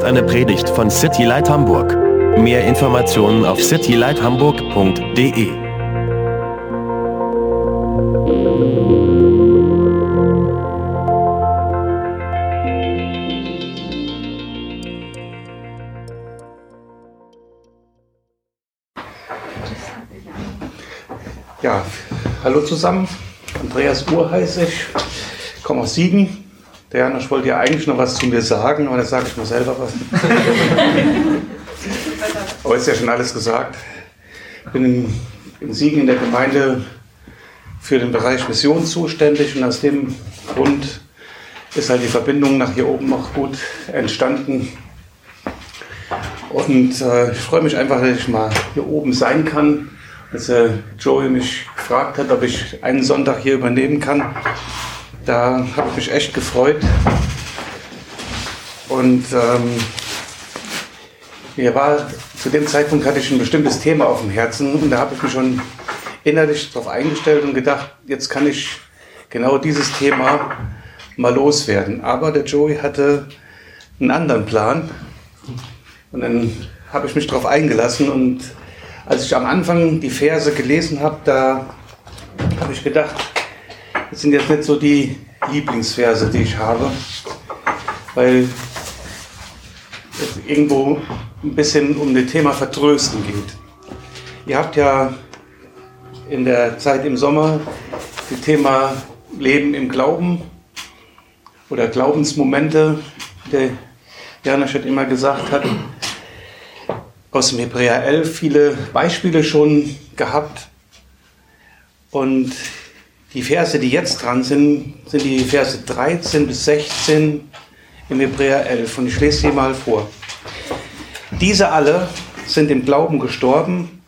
ist eine Predigt von City Light Hamburg. Mehr Informationen auf citylighthamburg.de. Ja, hallo zusammen. Andreas Uhr heiße ich, komme aus Siegen. Der Janosch wollte ja eigentlich noch was zu mir sagen, aber dann sage ich mal selber was. aber ist ja schon alles gesagt. Ich bin in, in Siegen in der Gemeinde für den Bereich Mission zuständig und aus dem Grund ist halt die Verbindung nach hier oben noch gut entstanden. Und äh, ich freue mich einfach, dass ich mal hier oben sein kann. Als äh, Joey mich gefragt hat, ob ich einen Sonntag hier übernehmen kann, da habe ich mich echt gefreut. Und ähm, mir war zu dem Zeitpunkt hatte ich ein bestimmtes Thema auf dem Herzen und da habe ich mich schon innerlich darauf eingestellt und gedacht, jetzt kann ich genau dieses Thema mal loswerden. Aber der Joey hatte einen anderen Plan und dann habe ich mich darauf eingelassen und als ich am Anfang die Verse gelesen habe, da habe ich gedacht, das sind jetzt nicht so die Lieblingsverse, die ich habe, weil es irgendwo ein bisschen um das Thema Vertrösten geht. Ihr habt ja in der Zeit im Sommer das Thema Leben im Glauben oder Glaubensmomente, der Janosch hat immer gesagt hat, aus dem Hebräer 11 viele Beispiele schon gehabt. Und die Verse, die jetzt dran sind, sind die Verse 13 bis 16 im Hebräer 11. Und ich lese sie mal vor. Diese alle sind im Glauben gestorben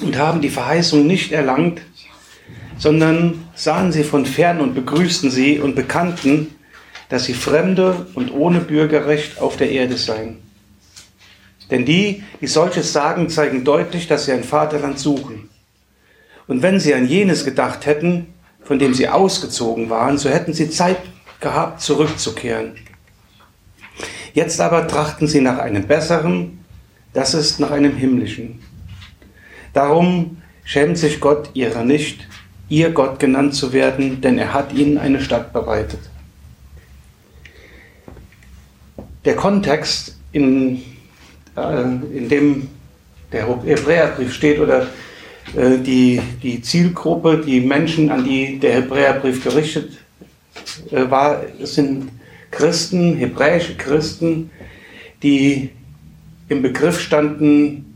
und haben die Verheißung nicht erlangt, sondern sahen sie von fern und begrüßten sie und bekannten, dass sie Fremde und ohne Bürgerrecht auf der Erde seien. Denn die, die solches sagen, zeigen deutlich, dass sie ein Vaterland suchen. Und wenn sie an jenes gedacht hätten, von dem sie ausgezogen waren, so hätten sie Zeit gehabt, zurückzukehren. Jetzt aber trachten sie nach einem besseren, das ist nach einem himmlischen. Darum schämt sich Gott ihrer nicht, ihr Gott genannt zu werden, denn er hat ihnen eine Stadt bereitet. Der Kontext, in, äh, in dem der Hebräerbrief steht oder die, die Zielgruppe, die Menschen, an die der Hebräerbrief gerichtet äh, war, sind Christen, hebräische Christen, die im Begriff standen,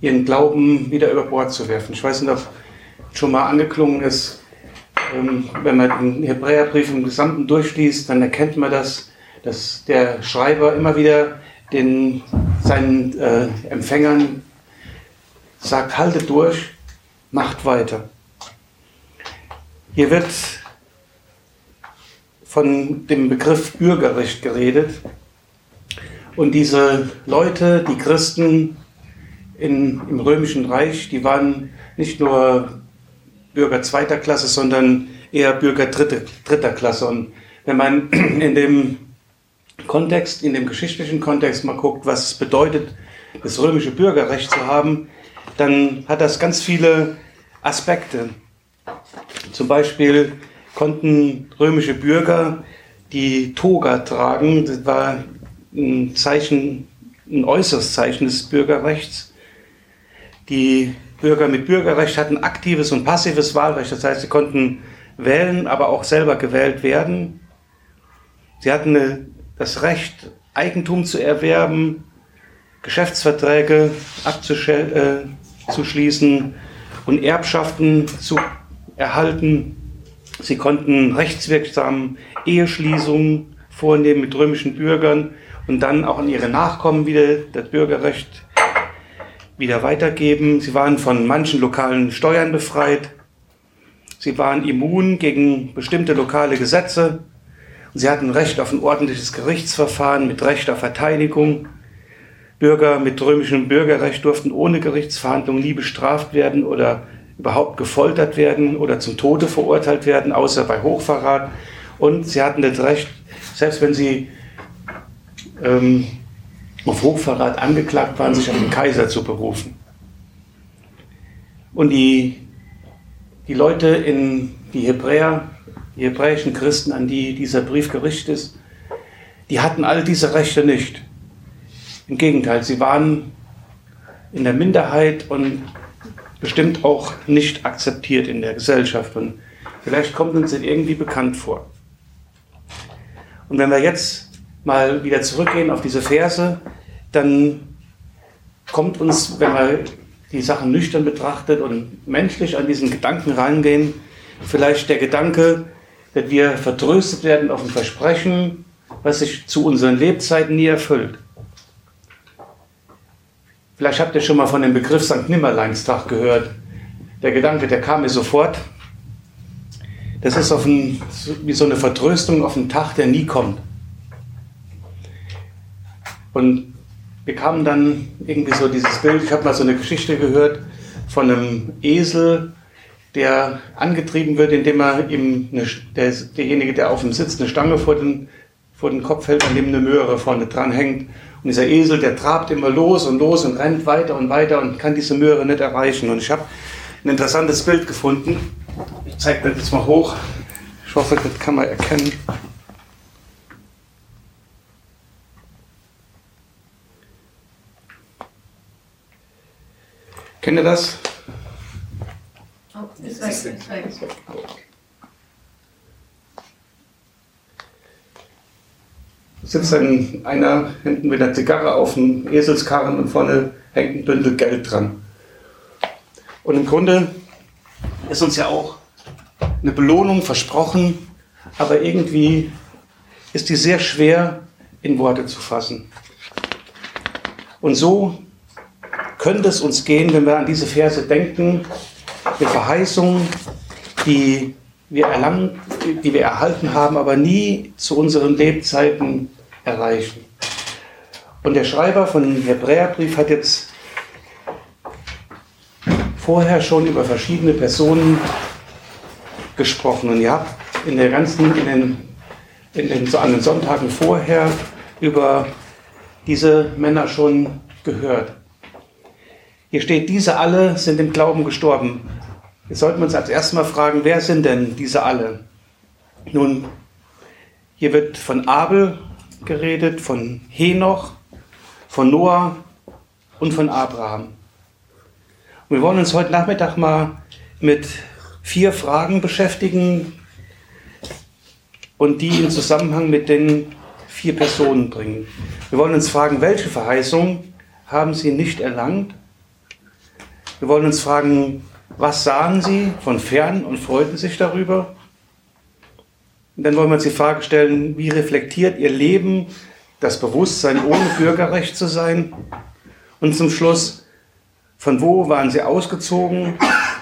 ihren Glauben wieder über Bord zu werfen. Ich weiß nicht, ob schon mal angeklungen ist, ähm, wenn man den Hebräerbrief im Gesamten durchliest, dann erkennt man das, dass der Schreiber immer wieder den, seinen äh, Empfängern sagt, haltet durch, macht weiter. Hier wird von dem Begriff Bürgerrecht geredet. Und diese Leute, die Christen in, im Römischen Reich, die waren nicht nur Bürger zweiter Klasse, sondern eher Bürger dritte, dritter Klasse. Und wenn man in dem Kontext, in dem geschichtlichen Kontext mal guckt, was es bedeutet, das römische Bürgerrecht zu haben, dann hat das ganz viele Aspekte. Zum Beispiel konnten römische Bürger die Toga tragen. Das war ein Zeichen, ein äußeres Zeichen des Bürgerrechts. Die Bürger mit Bürgerrecht hatten aktives und passives Wahlrecht. Das heißt, sie konnten wählen, aber auch selber gewählt werden. Sie hatten das Recht, Eigentum zu erwerben, Geschäftsverträge abzuschließen zu schließen und Erbschaften zu erhalten. Sie konnten rechtswirksam Eheschließungen vornehmen mit römischen Bürgern und dann auch an ihre Nachkommen wieder das Bürgerrecht wieder weitergeben. Sie waren von manchen lokalen Steuern befreit. Sie waren immun gegen bestimmte lokale Gesetze. Sie hatten Recht auf ein ordentliches Gerichtsverfahren mit Recht auf Verteidigung. Bürger mit römischem Bürgerrecht durften ohne Gerichtsverhandlung nie bestraft werden oder überhaupt gefoltert werden oder zum Tode verurteilt werden, außer bei Hochverrat. Und sie hatten das Recht, selbst wenn sie ähm, auf Hochverrat angeklagt waren, sich auf den Kaiser zu berufen. Und die, die Leute in die Hebräer, die hebräischen Christen, an die dieser Brief gerichtet ist, die hatten all diese Rechte nicht. Im Gegenteil, sie waren in der Minderheit und bestimmt auch nicht akzeptiert in der Gesellschaft. Und vielleicht kommt uns das irgendwie bekannt vor. Und wenn wir jetzt mal wieder zurückgehen auf diese Verse, dann kommt uns, wenn wir die Sachen nüchtern betrachtet und menschlich an diesen Gedanken rangehen, vielleicht der Gedanke, dass wir vertröstet werden auf ein Versprechen, was sich zu unseren Lebzeiten nie erfüllt. Vielleicht habt ihr schon mal von dem Begriff St. Nimmerleinstag gehört. Der Gedanke, der kam mir sofort. Das ist auf ein, wie so eine Vertröstung auf einen Tag, der nie kommt. Und wir kamen dann irgendwie so dieses Bild, ich habe mal so eine Geschichte gehört von einem Esel, der angetrieben wird, indem er ihm eine, der, derjenige, der auf ihm sitzt, eine Stange vor den, vor den Kopf hält, an dem eine Möhre vorne dran hängt. Und dieser Esel, der trabt immer los und los und rennt weiter und weiter und kann diese Möhre nicht erreichen. Und ich habe ein interessantes Bild gefunden. Ich zeige das jetzt mal hoch. Ich hoffe, das kann man erkennen. Kennt ihr das? Oh, ist weg, ist weg. Sitzt ein, einer hinten mit einer Zigarre auf dem Eselskarren und vorne hängt ein Bündel Geld dran. Und im Grunde ist uns ja auch eine Belohnung versprochen, aber irgendwie ist die sehr schwer in Worte zu fassen. Und so könnte es uns gehen, wenn wir an diese Verse denken, eine Verheißung, die wir erlangen, die wir erhalten haben, aber nie zu unseren Lebzeiten erreichen. Und der Schreiber von Hebräerbrief hat jetzt vorher schon über verschiedene Personen gesprochen. Und ihr habt in der ganzen, in den, in den, so an den Sonntagen vorher über diese Männer schon gehört. Hier steht, diese alle sind im Glauben gestorben. Jetzt sollten wir uns als erstes mal fragen, wer sind denn diese alle? Nun, hier wird von Abel geredet, von Henoch, von Noah und von Abraham. Und wir wollen uns heute Nachmittag mal mit vier Fragen beschäftigen und die in Zusammenhang mit den vier Personen bringen. Wir wollen uns fragen, welche Verheißung haben sie nicht erlangt wir wollen uns fragen, was sahen sie von fern und freuten sich darüber? Und dann wollen wir uns die Frage stellen, wie reflektiert ihr Leben das Bewusstsein, ohne Bürgerrecht zu sein? Und zum Schluss, von wo waren sie ausgezogen?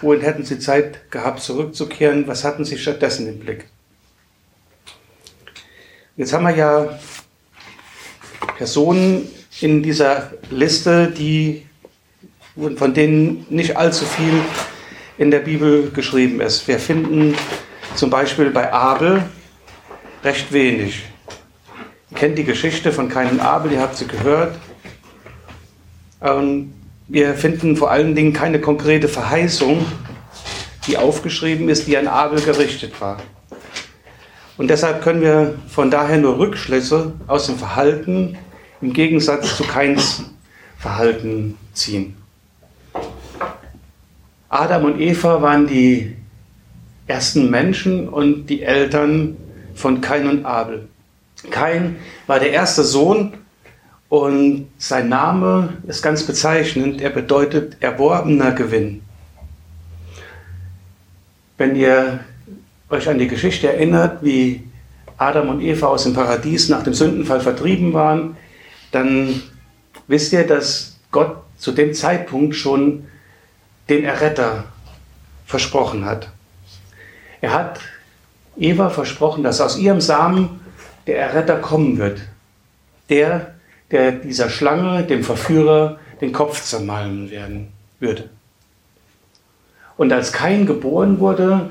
Wohin hätten sie Zeit gehabt, zurückzukehren? Was hatten sie stattdessen im Blick? Jetzt haben wir ja Personen in dieser Liste, die von denen nicht allzu viel in der Bibel geschrieben ist. Wir finden zum Beispiel bei Abel recht wenig. Ihr kennt die Geschichte von keinem Abel, ihr habt sie gehört. Und wir finden vor allen Dingen keine konkrete Verheißung, die aufgeschrieben ist, die an Abel gerichtet war. Und deshalb können wir von daher nur Rückschlüsse aus dem Verhalten im Gegensatz zu Keins Verhalten ziehen. Adam und Eva waren die ersten Menschen und die Eltern von Kain und Abel. Kain war der erste Sohn und sein Name ist ganz bezeichnend. Er bedeutet erworbener Gewinn. Wenn ihr euch an die Geschichte erinnert, wie Adam und Eva aus dem Paradies nach dem Sündenfall vertrieben waren, dann wisst ihr, dass Gott zu dem Zeitpunkt schon den Erretter versprochen hat. Er hat Eva versprochen, dass aus ihrem Samen der Erretter kommen wird. Der, der dieser Schlange, dem Verführer, den Kopf zermalmen werden würde. Und als Kain geboren wurde,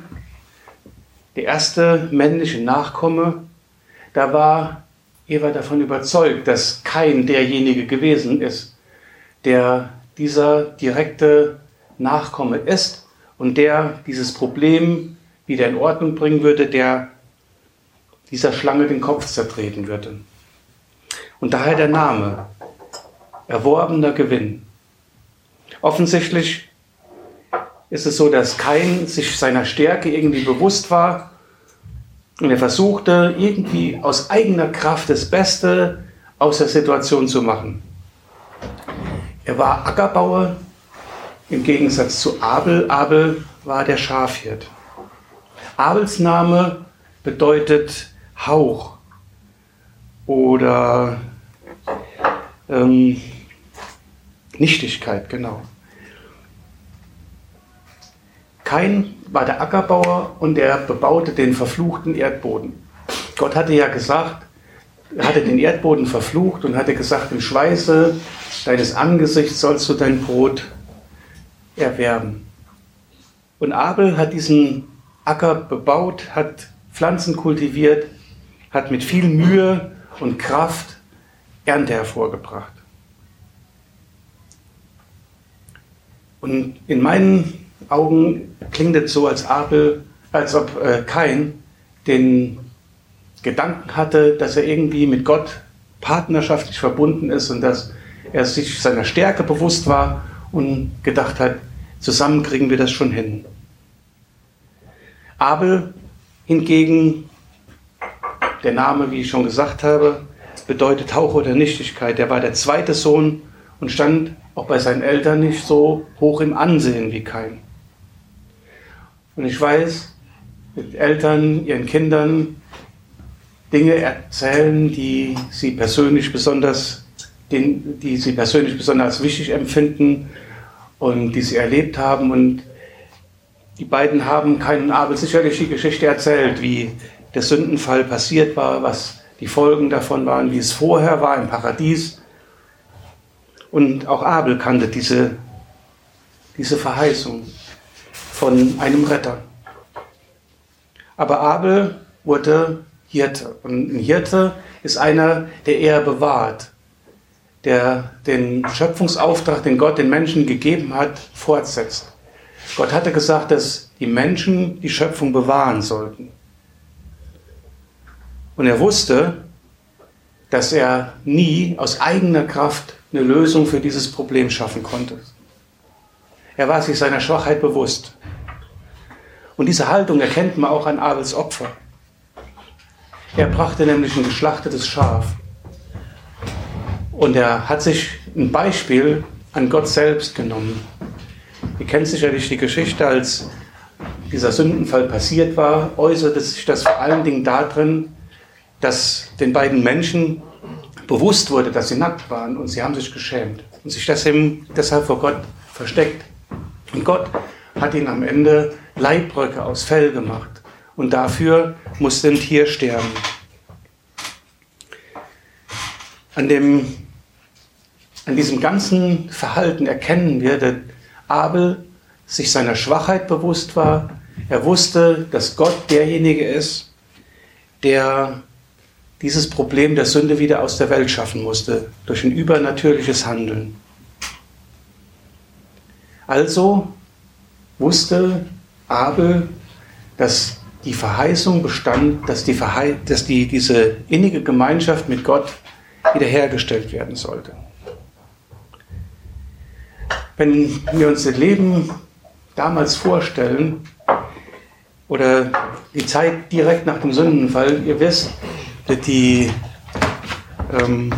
der erste männliche Nachkomme, da war Eva davon überzeugt, dass kein derjenige gewesen ist, der dieser direkte Nachkomme ist und der dieses Problem wieder in Ordnung bringen würde, der dieser Schlange den Kopf zertreten würde. Und daher der Name, erworbener Gewinn. Offensichtlich ist es so, dass kein sich seiner Stärke irgendwie bewusst war und er versuchte irgendwie aus eigener Kraft das Beste aus der Situation zu machen. Er war Ackerbauer im Gegensatz zu Abel. Abel war der Schafhirt. Abels Name bedeutet Hauch oder ähm, Nichtigkeit, genau. Kain war der Ackerbauer und er bebaute den verfluchten Erdboden. Gott hatte ja gesagt, er hatte den Erdboden verflucht und hatte gesagt, im Schweiße deines Angesichts sollst du dein Brot erwerben. Und Abel hat diesen Acker bebaut, hat Pflanzen kultiviert, hat mit viel Mühe und Kraft Ernte hervorgebracht. Und in meinen Augen klingt es so, als, Abel, als ob äh, Kain den Gedanken hatte, dass er irgendwie mit Gott partnerschaftlich verbunden ist und dass er sich seiner Stärke bewusst war und gedacht hat, zusammen kriegen wir das schon hin. Abel hingegen, der Name, wie ich schon gesagt habe, bedeutet Hauch oder Nichtigkeit. Er war der zweite Sohn und stand auch bei seinen Eltern nicht so hoch im Ansehen wie Kain. Und ich weiß, mit Eltern, ihren Kindern Dinge erzählen, die sie persönlich besonders, die sie persönlich besonders wichtig empfinden und die sie erlebt haben. Und die beiden haben keinen Abel sicherlich die Geschichte erzählt, wie der Sündenfall passiert war, was die Folgen davon waren, wie es vorher war im Paradies. Und auch Abel kannte diese, diese Verheißung von einem Retter. Aber Abel wurde Hirte. Und ein Hirte ist einer, der eher bewahrt, der den Schöpfungsauftrag, den Gott den Menschen gegeben hat, fortsetzt. Gott hatte gesagt, dass die Menschen die Schöpfung bewahren sollten. Und er wusste, dass er nie aus eigener Kraft eine Lösung für dieses Problem schaffen konnte. Er war sich seiner Schwachheit bewusst. Und diese Haltung erkennt man auch an Abels Opfer. Er brachte nämlich ein geschlachtetes Schaf. Und er hat sich ein Beispiel an Gott selbst genommen. Ihr kennt sicherlich die Geschichte, als dieser Sündenfall passiert war, äußerte sich das vor allen Dingen darin, dass den beiden Menschen bewusst wurde, dass sie nackt waren und sie haben sich geschämt und sich deshalb vor Gott versteckt. Und Gott hat ihnen am Ende Leibbröcke aus Fell gemacht. Und dafür musste ein Tier sterben. An, dem, an diesem ganzen Verhalten erkennen wir, dass Abel sich seiner Schwachheit bewusst war. Er wusste, dass Gott derjenige ist, der dieses Problem der Sünde wieder aus der Welt schaffen musste, durch ein übernatürliches Handeln. Also wusste Abel, dass die Verheißung bestand, dass, die Verhei dass die, diese innige Gemeinschaft mit Gott wiederhergestellt werden sollte. Wenn wir uns das Leben damals vorstellen, oder die Zeit direkt nach dem Sündenfall, ihr wisst, dass die ähm,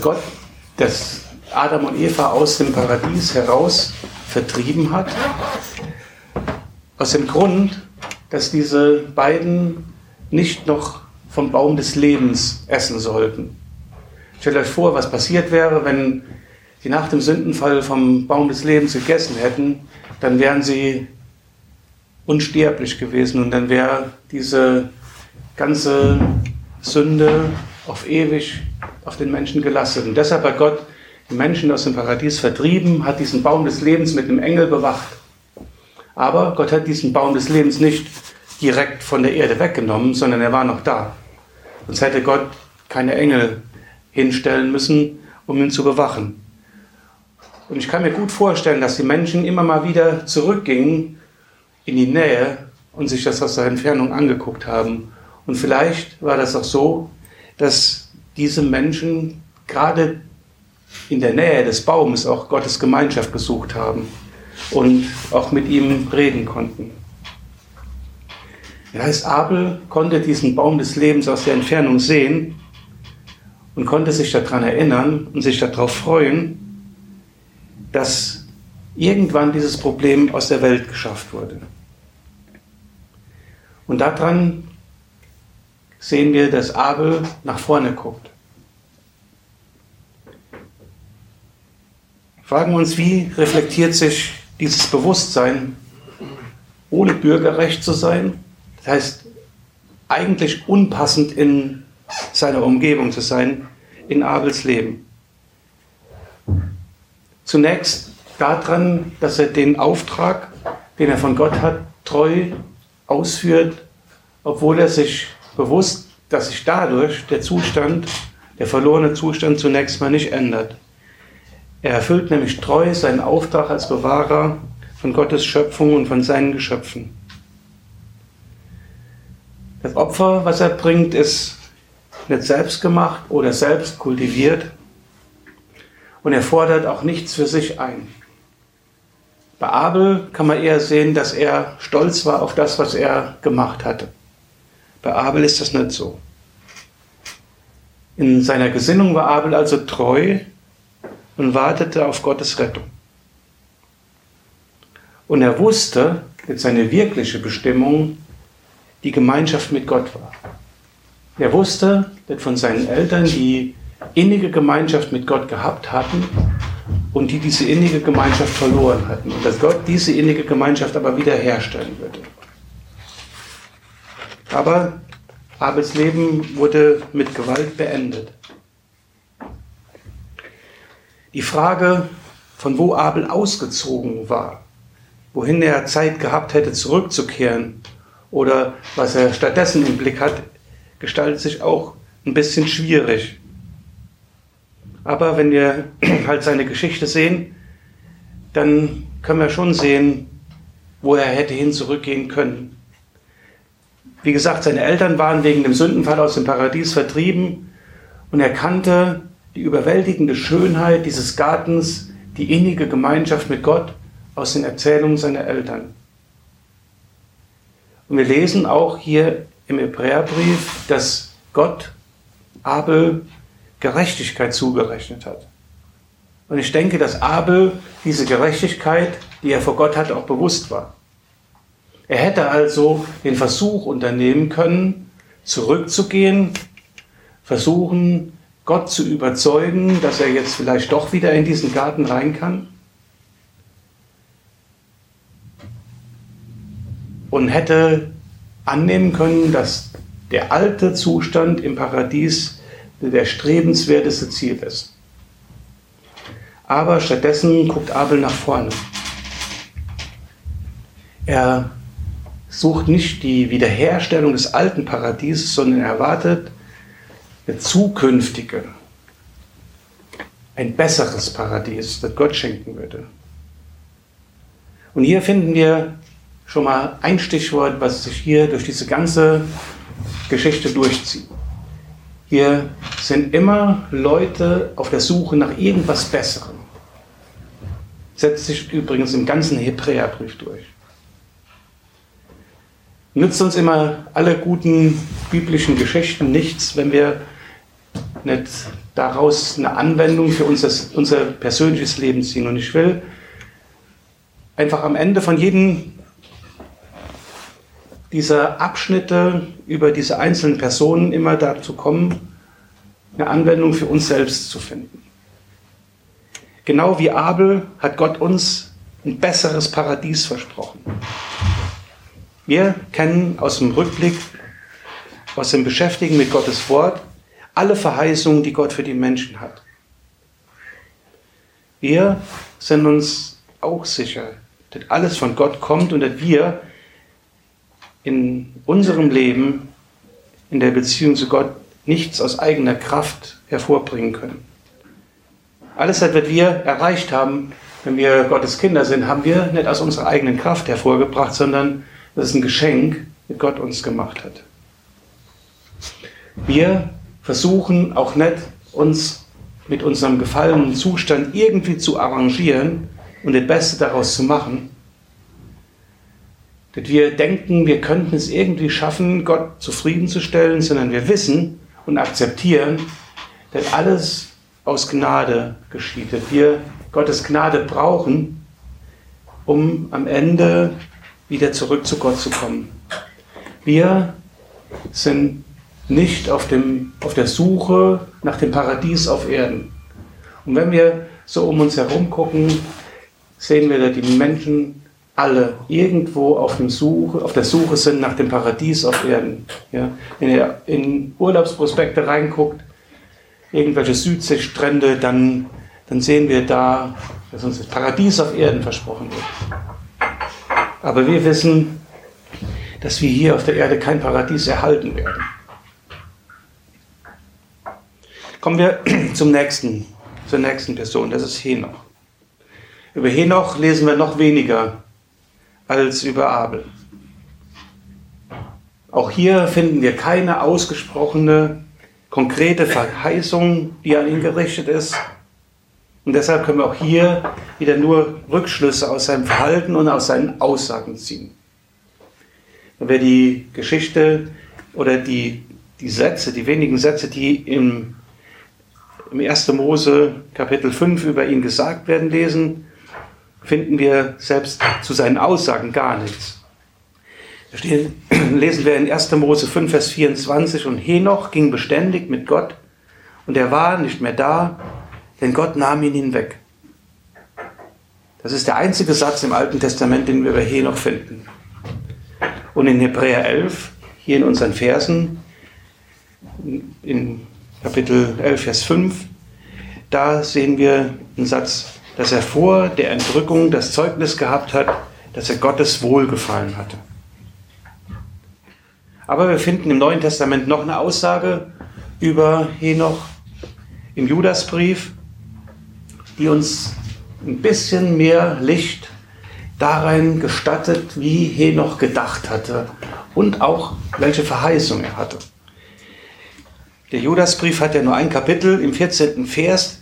Gott, dass Adam und Eva aus dem Paradies heraus vertrieben hat. Aus dem Grund, dass diese beiden nicht noch vom Baum des Lebens essen sollten. Stellt euch vor, was passiert wäre, wenn sie nach dem Sündenfall vom Baum des Lebens gegessen hätten, dann wären sie unsterblich gewesen und dann wäre diese ganze Sünde auf ewig auf den Menschen gelastet. Und deshalb hat Gott die Menschen aus dem Paradies vertrieben, hat diesen Baum des Lebens mit einem Engel bewacht. Aber Gott hat diesen Baum des Lebens nicht direkt von der Erde weggenommen, sondern er war noch da. Sonst hätte Gott keine Engel hinstellen müssen, um ihn zu bewachen. Und ich kann mir gut vorstellen, dass die Menschen immer mal wieder zurückgingen in die Nähe und sich das aus der Entfernung angeguckt haben. Und vielleicht war das auch so, dass diese Menschen gerade in der Nähe des Baumes auch Gottes Gemeinschaft gesucht haben und auch mit ihm reden konnten. Das heißt, Abel konnte diesen Baum des Lebens aus der Entfernung sehen und konnte sich daran erinnern und sich darauf freuen, dass irgendwann dieses Problem aus der Welt geschafft wurde. Und daran sehen wir, dass Abel nach vorne guckt. Fragen wir uns, wie reflektiert sich dieses Bewusstsein, ohne Bürgerrecht zu sein, das heißt eigentlich unpassend in seiner Umgebung zu sein, in Abels Leben. Zunächst daran, dass er den Auftrag, den er von Gott hat, treu ausführt, obwohl er sich bewusst, dass sich dadurch der Zustand, der verlorene Zustand zunächst mal nicht ändert. Er erfüllt nämlich treu seinen Auftrag als Bewahrer von Gottes Schöpfung und von seinen Geschöpfen. Das Opfer, was er bringt, ist nicht selbst gemacht oder selbst kultiviert und er fordert auch nichts für sich ein. Bei Abel kann man eher sehen, dass er stolz war auf das, was er gemacht hatte. Bei Abel ist das nicht so. In seiner Gesinnung war Abel also treu und wartete auf Gottes Rettung. Und er wusste, dass seine wirkliche Bestimmung die Gemeinschaft mit Gott war. Er wusste, dass von seinen Eltern die innige Gemeinschaft mit Gott gehabt hatten und die diese innige Gemeinschaft verloren hatten. Und dass Gott diese innige Gemeinschaft aber wiederherstellen würde. Aber Abels Leben wurde mit Gewalt beendet. Die Frage, von wo Abel ausgezogen war, wohin er Zeit gehabt hätte, zurückzukehren oder was er stattdessen im Blick hat, gestaltet sich auch ein bisschen schwierig. Aber wenn wir halt seine Geschichte sehen, dann können wir schon sehen, wo er hätte hin zurückgehen können. Wie gesagt, seine Eltern waren wegen dem Sündenfall aus dem Paradies vertrieben und er kannte die überwältigende Schönheit dieses Gartens, die innige Gemeinschaft mit Gott aus den Erzählungen seiner Eltern. Und wir lesen auch hier im Hebräerbrief, dass Gott Abel Gerechtigkeit zugerechnet hat. Und ich denke, dass Abel diese Gerechtigkeit, die er vor Gott hatte, auch bewusst war. Er hätte also den Versuch unternehmen können, zurückzugehen, versuchen, Gott zu überzeugen, dass er jetzt vielleicht doch wieder in diesen Garten rein kann? Und hätte annehmen können, dass der alte Zustand im Paradies der strebenswerteste Ziel ist. Aber stattdessen guckt Abel nach vorne. Er sucht nicht die Wiederherstellung des alten Paradieses, sondern er erwartet eine zukünftige, ein besseres Paradies, das Gott schenken würde. Und hier finden wir schon mal ein Stichwort, was sich hier durch diese ganze Geschichte durchzieht. Hier sind immer Leute auf der Suche nach irgendwas Besserem. Setzt sich übrigens im ganzen Hebräerbrief durch. Nützt uns immer alle guten biblischen Geschichten nichts, wenn wir nicht daraus eine Anwendung für unser, unser persönliches Leben ziehen. Und ich will einfach am Ende von jedem dieser Abschnitte über diese einzelnen Personen immer dazu kommen, eine Anwendung für uns selbst zu finden. Genau wie Abel hat Gott uns ein besseres Paradies versprochen. Wir kennen aus dem Rückblick, aus dem Beschäftigen mit Gottes Wort, alle Verheißungen, die Gott für die Menschen hat. Wir sind uns auch sicher, dass alles von Gott kommt und dass wir in unserem Leben, in der Beziehung zu Gott, nichts aus eigener Kraft hervorbringen können. Alles, was wir erreicht haben, wenn wir Gottes Kinder sind, haben wir nicht aus unserer eigenen Kraft hervorgebracht, sondern das ist ein Geschenk, das Gott uns gemacht hat. Wir versuchen auch nicht, uns mit unserem gefallenen Zustand irgendwie zu arrangieren und das Beste daraus zu machen. Dass wir denken, wir könnten es irgendwie schaffen, Gott zufriedenzustellen, sondern wir wissen und akzeptieren, dass alles aus Gnade geschieht. Dass wir Gottes Gnade brauchen, um am Ende wieder zurück zu Gott zu kommen. Wir sind nicht auf, dem, auf der Suche nach dem Paradies auf Erden. Und wenn wir so um uns herum gucken, sehen wir, dass die Menschen alle irgendwo auf, Suche, auf der Suche sind nach dem Paradies auf Erden. Ja? Wenn ihr in Urlaubsprospekte reinguckt, irgendwelche Südseestrände, dann, dann sehen wir da, dass uns das Paradies auf Erden versprochen wird. Aber wir wissen, dass wir hier auf der Erde kein Paradies erhalten werden. Kommen wir zum nächsten, zur nächsten Person, das ist Henoch. Über Henoch lesen wir noch weniger als über Abel. Auch hier finden wir keine ausgesprochene, konkrete Verheißung, die an ihn gerichtet ist. Und deshalb können wir auch hier wieder nur Rückschlüsse aus seinem Verhalten und aus seinen Aussagen ziehen. Wenn wir die Geschichte oder die, die Sätze, die wenigen Sätze, die im im 1. Mose Kapitel 5 über ihn gesagt werden lesen, finden wir selbst zu seinen Aussagen gar nichts. Da stehen, lesen wir in 1. Mose 5, Vers 24, und Henoch ging beständig mit Gott, und er war nicht mehr da, denn Gott nahm ihn hinweg. Das ist der einzige Satz im Alten Testament, den wir über Henoch finden. Und in Hebräer 11, hier in unseren Versen, in Kapitel 11, Vers 5, da sehen wir einen Satz, dass er vor der Entrückung das Zeugnis gehabt hat, dass er Gottes Wohlgefallen hatte. Aber wir finden im Neuen Testament noch eine Aussage über Henoch im Judasbrief, die uns ein bisschen mehr Licht darin gestattet, wie Henoch gedacht hatte und auch welche Verheißung er hatte. Der Judasbrief hat ja nur ein Kapitel im 14. Vers.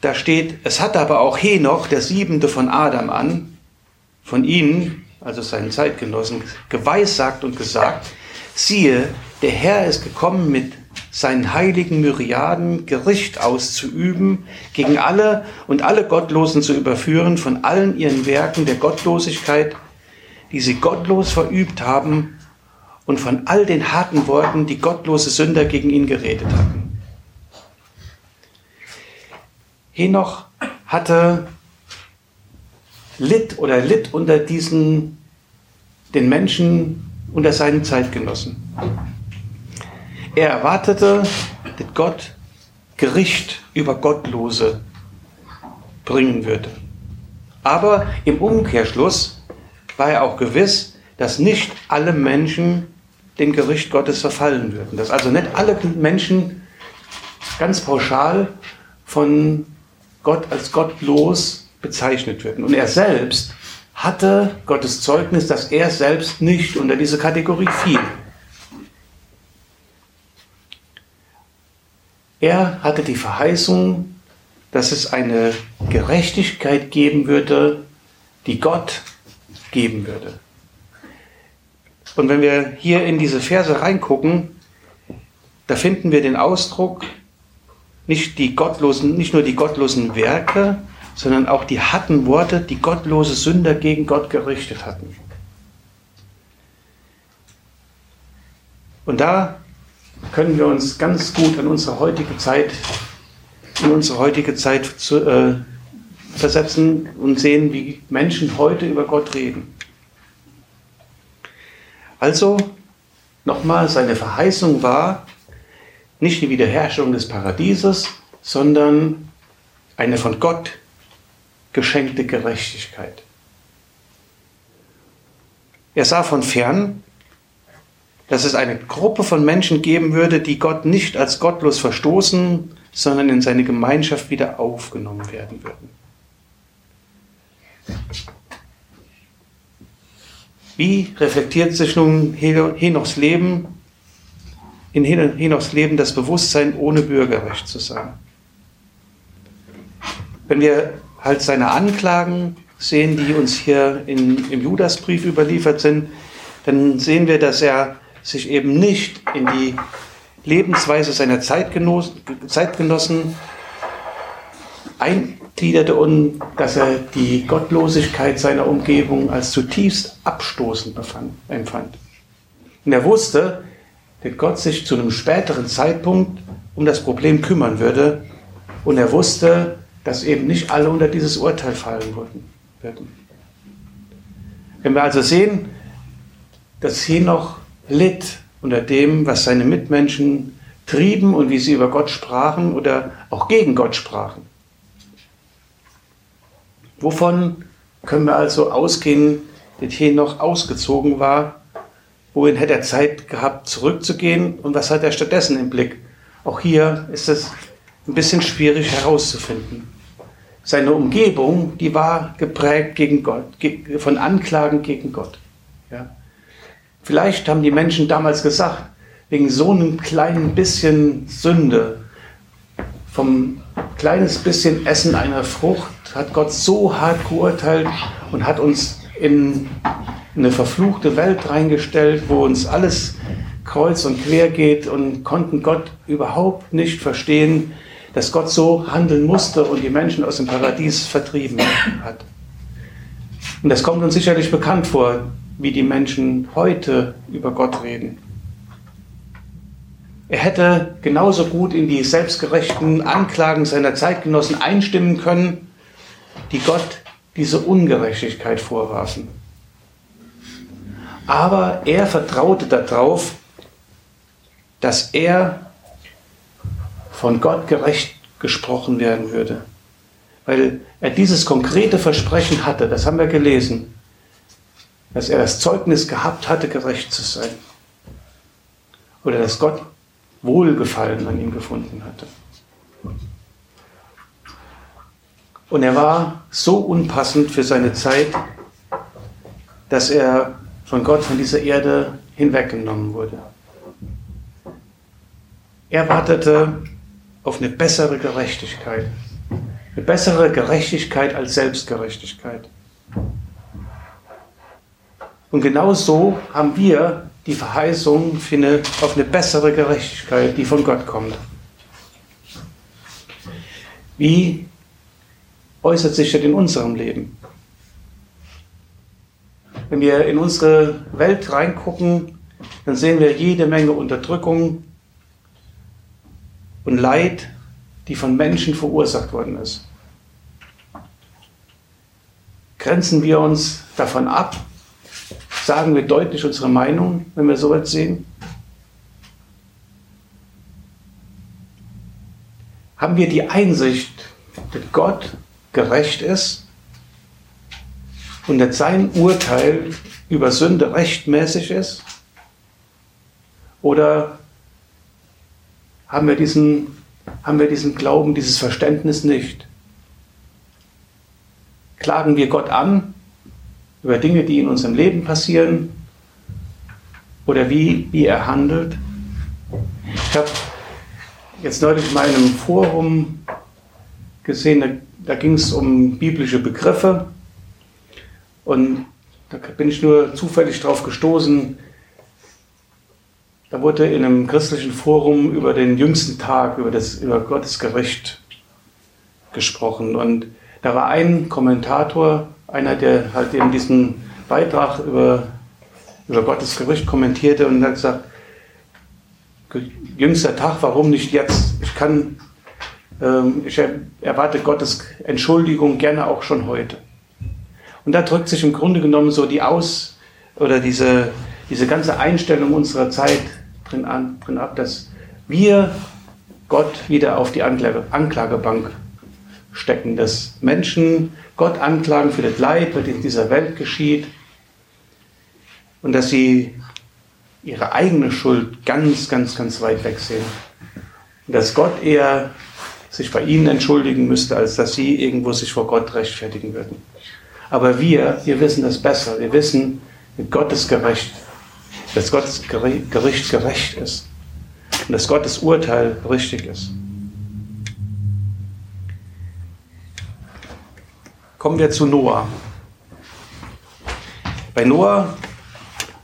Da steht, es hat aber auch Henoch, der siebente von Adam an, von ihnen, also seinen Zeitgenossen, geweissagt und gesagt, siehe, der Herr ist gekommen mit seinen heiligen Myriaden Gericht auszuüben gegen alle und alle Gottlosen zu überführen von allen ihren Werken der Gottlosigkeit, die sie gottlos verübt haben und von all den harten Worten, die gottlose Sünder gegen ihn geredet hatten. Henoch hatte litt oder litt unter diesen, den Menschen, unter seinen Zeitgenossen. Er erwartete, dass Gott Gericht über Gottlose bringen würde. Aber im Umkehrschluss war er auch gewiss, dass nicht alle Menschen dem Gericht Gottes verfallen würden. Dass also nicht alle Menschen ganz pauschal von Gott als gottlos bezeichnet würden. Und er selbst hatte Gottes Zeugnis, dass er selbst nicht unter diese Kategorie fiel. Er hatte die Verheißung, dass es eine Gerechtigkeit geben würde, die Gott geben würde. Und wenn wir hier in diese Verse reingucken, da finden wir den Ausdruck, nicht, die gottlosen, nicht nur die gottlosen Werke, sondern auch die harten Worte, die gottlose Sünder gegen Gott gerichtet hatten. Und da können wir uns ganz gut an unsere heutige Zeit, in unsere heutige Zeit zu, äh, versetzen und sehen, wie Menschen heute über Gott reden. Also, nochmal, seine Verheißung war nicht die Wiederherstellung des Paradieses, sondern eine von Gott geschenkte Gerechtigkeit. Er sah von fern, dass es eine Gruppe von Menschen geben würde, die Gott nicht als gottlos verstoßen, sondern in seine Gemeinschaft wieder aufgenommen werden würden. Wie reflektiert sich nun Henochs Leben, in Henochs Leben das Bewusstsein, ohne Bürgerrecht zu sein? Wenn wir halt seine Anklagen sehen, die uns hier in, im Judasbrief überliefert sind, dann sehen wir, dass er sich eben nicht in die Lebensweise seiner Zeitgenossen eingliederte und dass er die Gottlosigkeit seiner Umgebung als zutiefst abstoßend befand, empfand. Und er wusste, dass Gott sich zu einem späteren Zeitpunkt um das Problem kümmern würde. Und er wusste, dass eben nicht alle unter dieses Urteil fallen würden. Wenn wir also sehen, dass Henoch litt unter dem, was seine Mitmenschen trieben und wie sie über Gott sprachen oder auch gegen Gott sprachen. Wovon können wir also ausgehen, dass Henoch ausgezogen war? Wohin hätte er Zeit gehabt, zurückzugehen? Und was hat er stattdessen im Blick? Auch hier ist es ein bisschen schwierig herauszufinden. Seine Umgebung, die war geprägt gegen Gott, von Anklagen gegen Gott. Ja. Vielleicht haben die Menschen damals gesagt, wegen so einem kleinen bisschen Sünde, vom kleines bisschen Essen einer Frucht, hat Gott so hart geurteilt und hat uns in eine verfluchte Welt reingestellt, wo uns alles kreuz und quer geht und konnten Gott überhaupt nicht verstehen, dass Gott so handeln musste und die Menschen aus dem Paradies vertrieben hat. Und das kommt uns sicherlich bekannt vor, wie die Menschen heute über Gott reden. Er hätte genauso gut in die selbstgerechten Anklagen seiner Zeitgenossen einstimmen können, die Gott diese Ungerechtigkeit vorwarfen. Aber er vertraute darauf, dass er von Gott gerecht gesprochen werden würde. Weil er dieses konkrete Versprechen hatte, das haben wir gelesen dass er das Zeugnis gehabt hatte, gerecht zu sein. Oder dass Gott Wohlgefallen an ihm gefunden hatte. Und er war so unpassend für seine Zeit, dass er von Gott von dieser Erde hinweggenommen wurde. Er wartete auf eine bessere Gerechtigkeit. Eine bessere Gerechtigkeit als Selbstgerechtigkeit. Und genau so haben wir die Verheißung eine, auf eine bessere Gerechtigkeit, die von Gott kommt. Wie äußert sich das in unserem Leben? Wenn wir in unsere Welt reingucken, dann sehen wir jede Menge Unterdrückung und Leid, die von Menschen verursacht worden ist. Grenzen wir uns davon ab Sagen wir deutlich unsere Meinung, wenn wir so etwas sehen? Haben wir die Einsicht, dass Gott gerecht ist und dass sein Urteil über Sünde rechtmäßig ist? Oder haben wir diesen, haben wir diesen Glauben, dieses Verständnis nicht? Klagen wir Gott an über Dinge, die in unserem Leben passieren oder wie, wie er handelt. Ich habe jetzt neulich in meinem Forum gesehen, da, da ging es um biblische Begriffe und da bin ich nur zufällig drauf gestoßen. Da wurde in einem christlichen Forum über den jüngsten Tag, über, das, über Gottes Gericht gesprochen. Und da war ein Kommentator, einer, der halt eben diesen Beitrag über, über Gottes Gericht kommentierte und hat gesagt, jüngster Tag, warum nicht jetzt? Ich kann, ähm, ich erwarte Gottes Entschuldigung gerne auch schon heute. Und da drückt sich im Grunde genommen so die Aus- oder diese, diese ganze Einstellung unserer Zeit drin, an, drin ab, dass wir Gott wieder auf die Anklage, Anklagebank stecken, dass Menschen Gott anklagen für das Leid, was in dieser Welt geschieht und dass sie ihre eigene Schuld ganz, ganz, ganz weit weg sehen. Und dass Gott eher sich bei ihnen entschuldigen müsste, als dass sie irgendwo sich vor Gott rechtfertigen würden. Aber wir, wir wissen das besser. Wir wissen, Gott ist gerecht. Dass Gottes Gericht gerecht ist. Und dass Gottes Urteil richtig ist. Kommen wir zu Noah. Bei Noah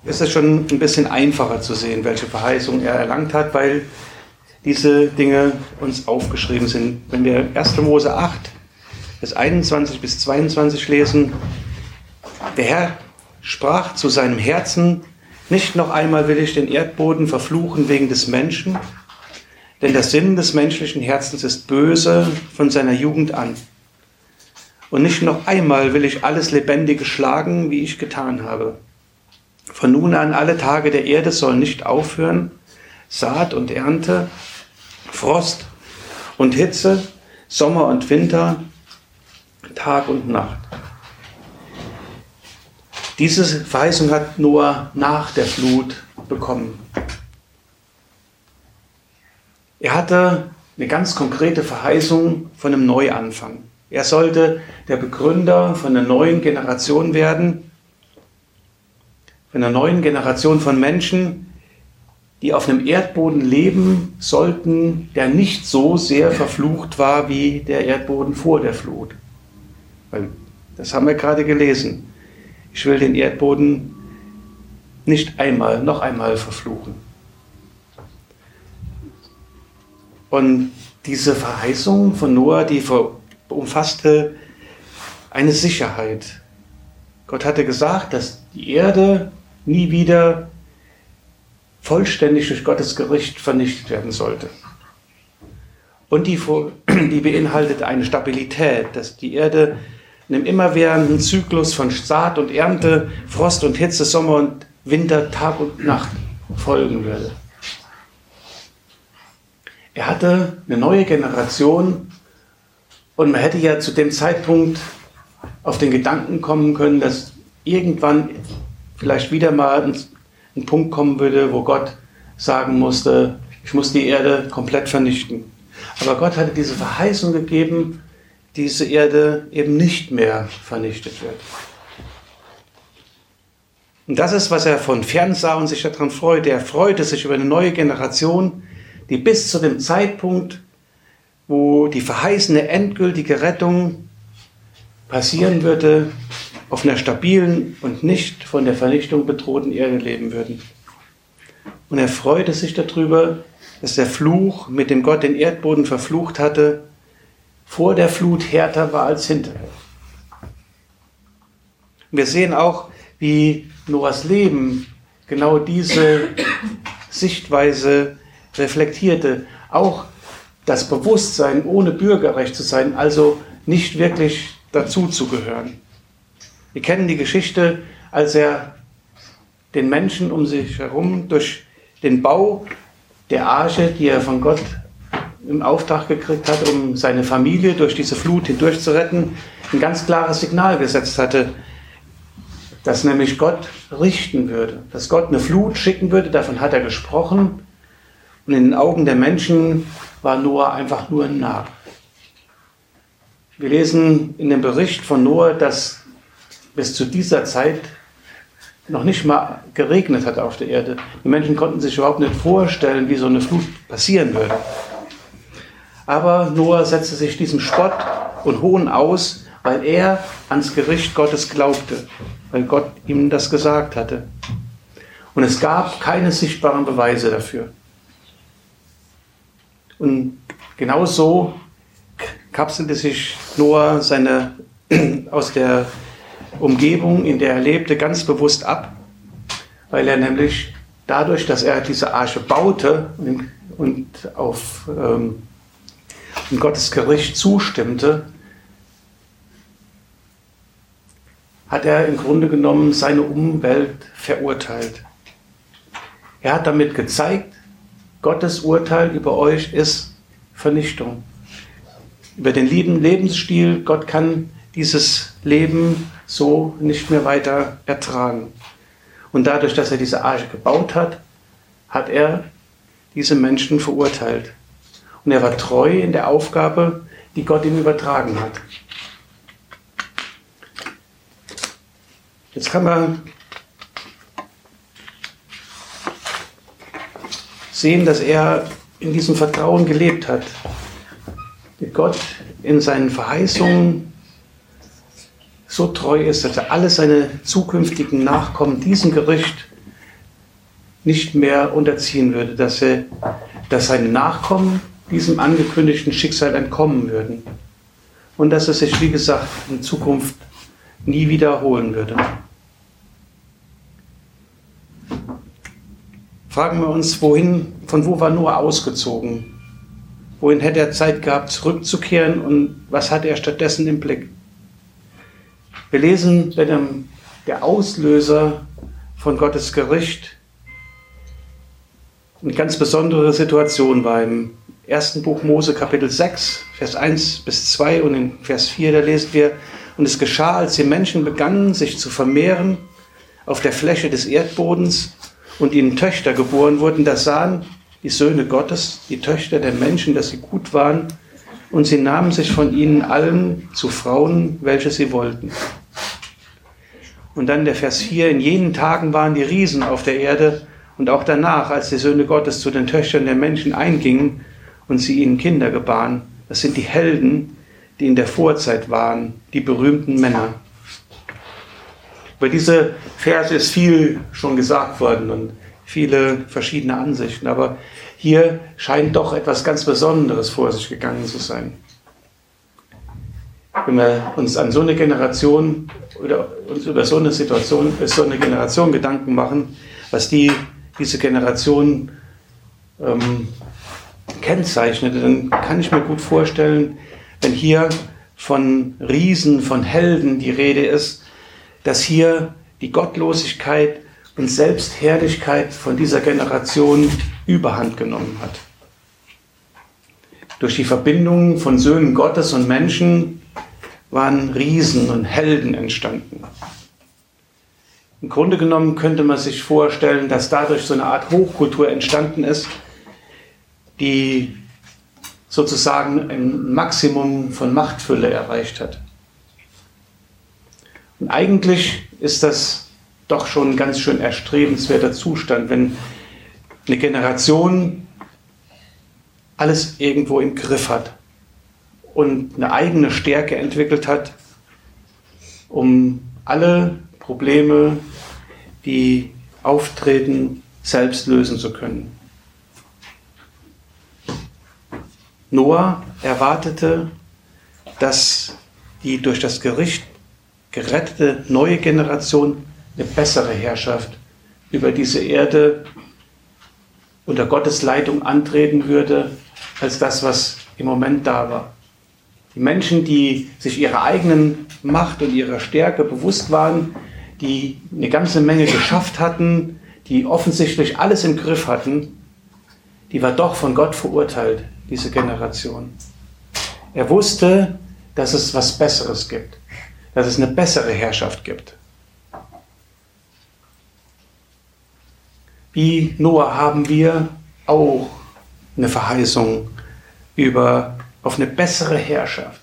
ist es schon ein bisschen einfacher zu sehen, welche Verheißung er erlangt hat, weil diese Dinge uns aufgeschrieben sind. Wenn wir 1. Mose 8, Vers 21 bis 22 lesen, der Herr sprach zu seinem Herzen, nicht noch einmal will ich den Erdboden verfluchen wegen des Menschen, denn der Sinn des menschlichen Herzens ist böse von seiner Jugend an. Und nicht noch einmal will ich alles Lebendige schlagen, wie ich getan habe. Von nun an alle Tage der Erde sollen nicht aufhören, Saat und Ernte, Frost und Hitze, Sommer und Winter, Tag und Nacht. Diese Verheißung hat Noah nach der Flut bekommen. Er hatte eine ganz konkrete Verheißung von einem Neuanfang. Er sollte der Begründer von einer neuen Generation werden, von einer neuen Generation von Menschen, die auf einem Erdboden leben sollten, der nicht so sehr verflucht war wie der Erdboden vor der Flut. Weil das haben wir gerade gelesen. Ich will den Erdboden nicht einmal, noch einmal verfluchen. Und diese Verheißung von Noah, die umfasste eine Sicherheit. Gott hatte gesagt, dass die Erde nie wieder vollständig durch Gottes Gericht vernichtet werden sollte. Und die, die beinhaltet eine Stabilität, dass die Erde in einem immerwährenden Zyklus von Saat und Ernte, Frost und Hitze, Sommer und Winter, Tag und Nacht folgen würde. Er hatte eine neue Generation und man hätte ja zu dem Zeitpunkt auf den Gedanken kommen können, dass irgendwann vielleicht wieder mal ein, ein Punkt kommen würde, wo Gott sagen musste, ich muss die Erde komplett vernichten. Aber Gott hatte diese Verheißung gegeben, diese Erde eben nicht mehr vernichtet wird. Und das ist, was er von fern sah und sich daran freute. Er freute sich über eine neue Generation, die bis zu dem Zeitpunkt, wo die verheißene endgültige Rettung passieren würde, auf einer stabilen und nicht von der Vernichtung bedrohten Erde leben würden. Und er freute sich darüber, dass der Fluch, mit dem Gott den Erdboden verflucht hatte, vor der Flut härter war als hinterher. Wir sehen auch, wie Noahs Leben genau diese Sichtweise reflektierte. Auch das Bewusstsein, ohne Bürgerrecht zu sein, also nicht wirklich dazu zu gehören. Wir kennen die Geschichte, als er den Menschen um sich herum durch den Bau der Arche, die er von Gott im Auftrag gekriegt hat, um seine Familie durch diese Flut hindurch zu retten, ein ganz klares Signal gesetzt hatte, dass nämlich Gott richten würde, dass Gott eine Flut schicken würde, davon hat er gesprochen. Und in den Augen der Menschen war Noah einfach nur ein Narr. Wir lesen in dem Bericht von Noah, dass bis zu dieser Zeit noch nicht mal geregnet hat auf der Erde. Die Menschen konnten sich überhaupt nicht vorstellen, wie so eine Flut passieren würde. Aber Noah setzte sich diesem Spott und Hohn aus, weil er ans Gericht Gottes glaubte, weil Gott ihm das gesagt hatte. Und es gab keine sichtbaren Beweise dafür. Und genau so kapselte sich Noah seine, aus der Umgebung, in der er lebte, ganz bewusst ab, weil er nämlich dadurch, dass er diese Arche baute und, und auf ähm, und Gottes Gericht zustimmte, hat er im Grunde genommen seine Umwelt verurteilt. Er hat damit gezeigt, Gottes Urteil über euch ist Vernichtung. Über den lieben Lebensstil, Gott kann dieses Leben so nicht mehr weiter ertragen. Und dadurch, dass er diese Arche gebaut hat, hat er diese Menschen verurteilt. Und er war treu in der Aufgabe, die Gott ihm übertragen hat. Jetzt kann man sehen, dass er in diesem Vertrauen gelebt hat. Gott in seinen Verheißungen so treu ist, dass er alle seine zukünftigen Nachkommen diesem Gericht nicht mehr unterziehen würde, dass, er, dass seine Nachkommen diesem angekündigten Schicksal entkommen würden und dass es sich, wie gesagt, in Zukunft nie wiederholen würde. Fragen wir uns, wohin, von wo war Noah ausgezogen? Wohin hätte er Zeit gehabt, zurückzukehren und was hat er stattdessen im Blick? Wir lesen, wenn der Auslöser von Gottes Gericht eine ganz besondere Situation war. Im ersten Buch Mose Kapitel 6, Vers 1 bis 2 und in Vers 4, da lesen wir, und es geschah, als die Menschen begannen, sich zu vermehren auf der Fläche des Erdbodens und ihnen Töchter geboren wurden, da sahen die Söhne Gottes, die Töchter der Menschen, dass sie gut waren, und sie nahmen sich von ihnen allen zu Frauen, welche sie wollten. Und dann der Vers 4, in jenen Tagen waren die Riesen auf der Erde. Und auch danach, als die Söhne Gottes zu den Töchtern der Menschen eingingen und sie ihnen Kinder gebaren. Das sind die Helden, die in der Vorzeit waren, die berühmten Männer. Über diese Verse ist viel schon gesagt worden und viele verschiedene Ansichten, aber hier scheint doch etwas ganz Besonderes vor sich gegangen zu sein wenn wir uns an so eine Generation oder uns über so eine Situation, so eine Generation Gedanken machen, was die, diese Generation ähm, kennzeichnet, dann kann ich mir gut vorstellen, wenn hier von Riesen, von Helden die Rede ist, dass hier die Gottlosigkeit und Selbstherrlichkeit von dieser Generation überhand genommen hat. Durch die Verbindung von Söhnen Gottes und Menschen waren Riesen und Helden entstanden. Im Grunde genommen könnte man sich vorstellen, dass dadurch so eine Art Hochkultur entstanden ist, die sozusagen ein Maximum von Machtfülle erreicht hat. Und eigentlich ist das doch schon ein ganz schön erstrebenswerter Zustand, wenn eine Generation alles irgendwo im Griff hat und eine eigene Stärke entwickelt hat, um alle Probleme, die auftreten, selbst lösen zu können. Noah erwartete, dass die durch das Gericht gerettete neue Generation eine bessere Herrschaft über diese Erde unter Gottes Leitung antreten würde, als das, was im Moment da war. Die Menschen, die sich ihrer eigenen Macht und ihrer Stärke bewusst waren, die eine ganze Menge geschafft hatten, die offensichtlich alles im Griff hatten, die war doch von Gott verurteilt, diese Generation. Er wusste, dass es was Besseres gibt, dass es eine bessere Herrschaft gibt. Wie Noah haben wir auch eine Verheißung über auf eine bessere Herrschaft.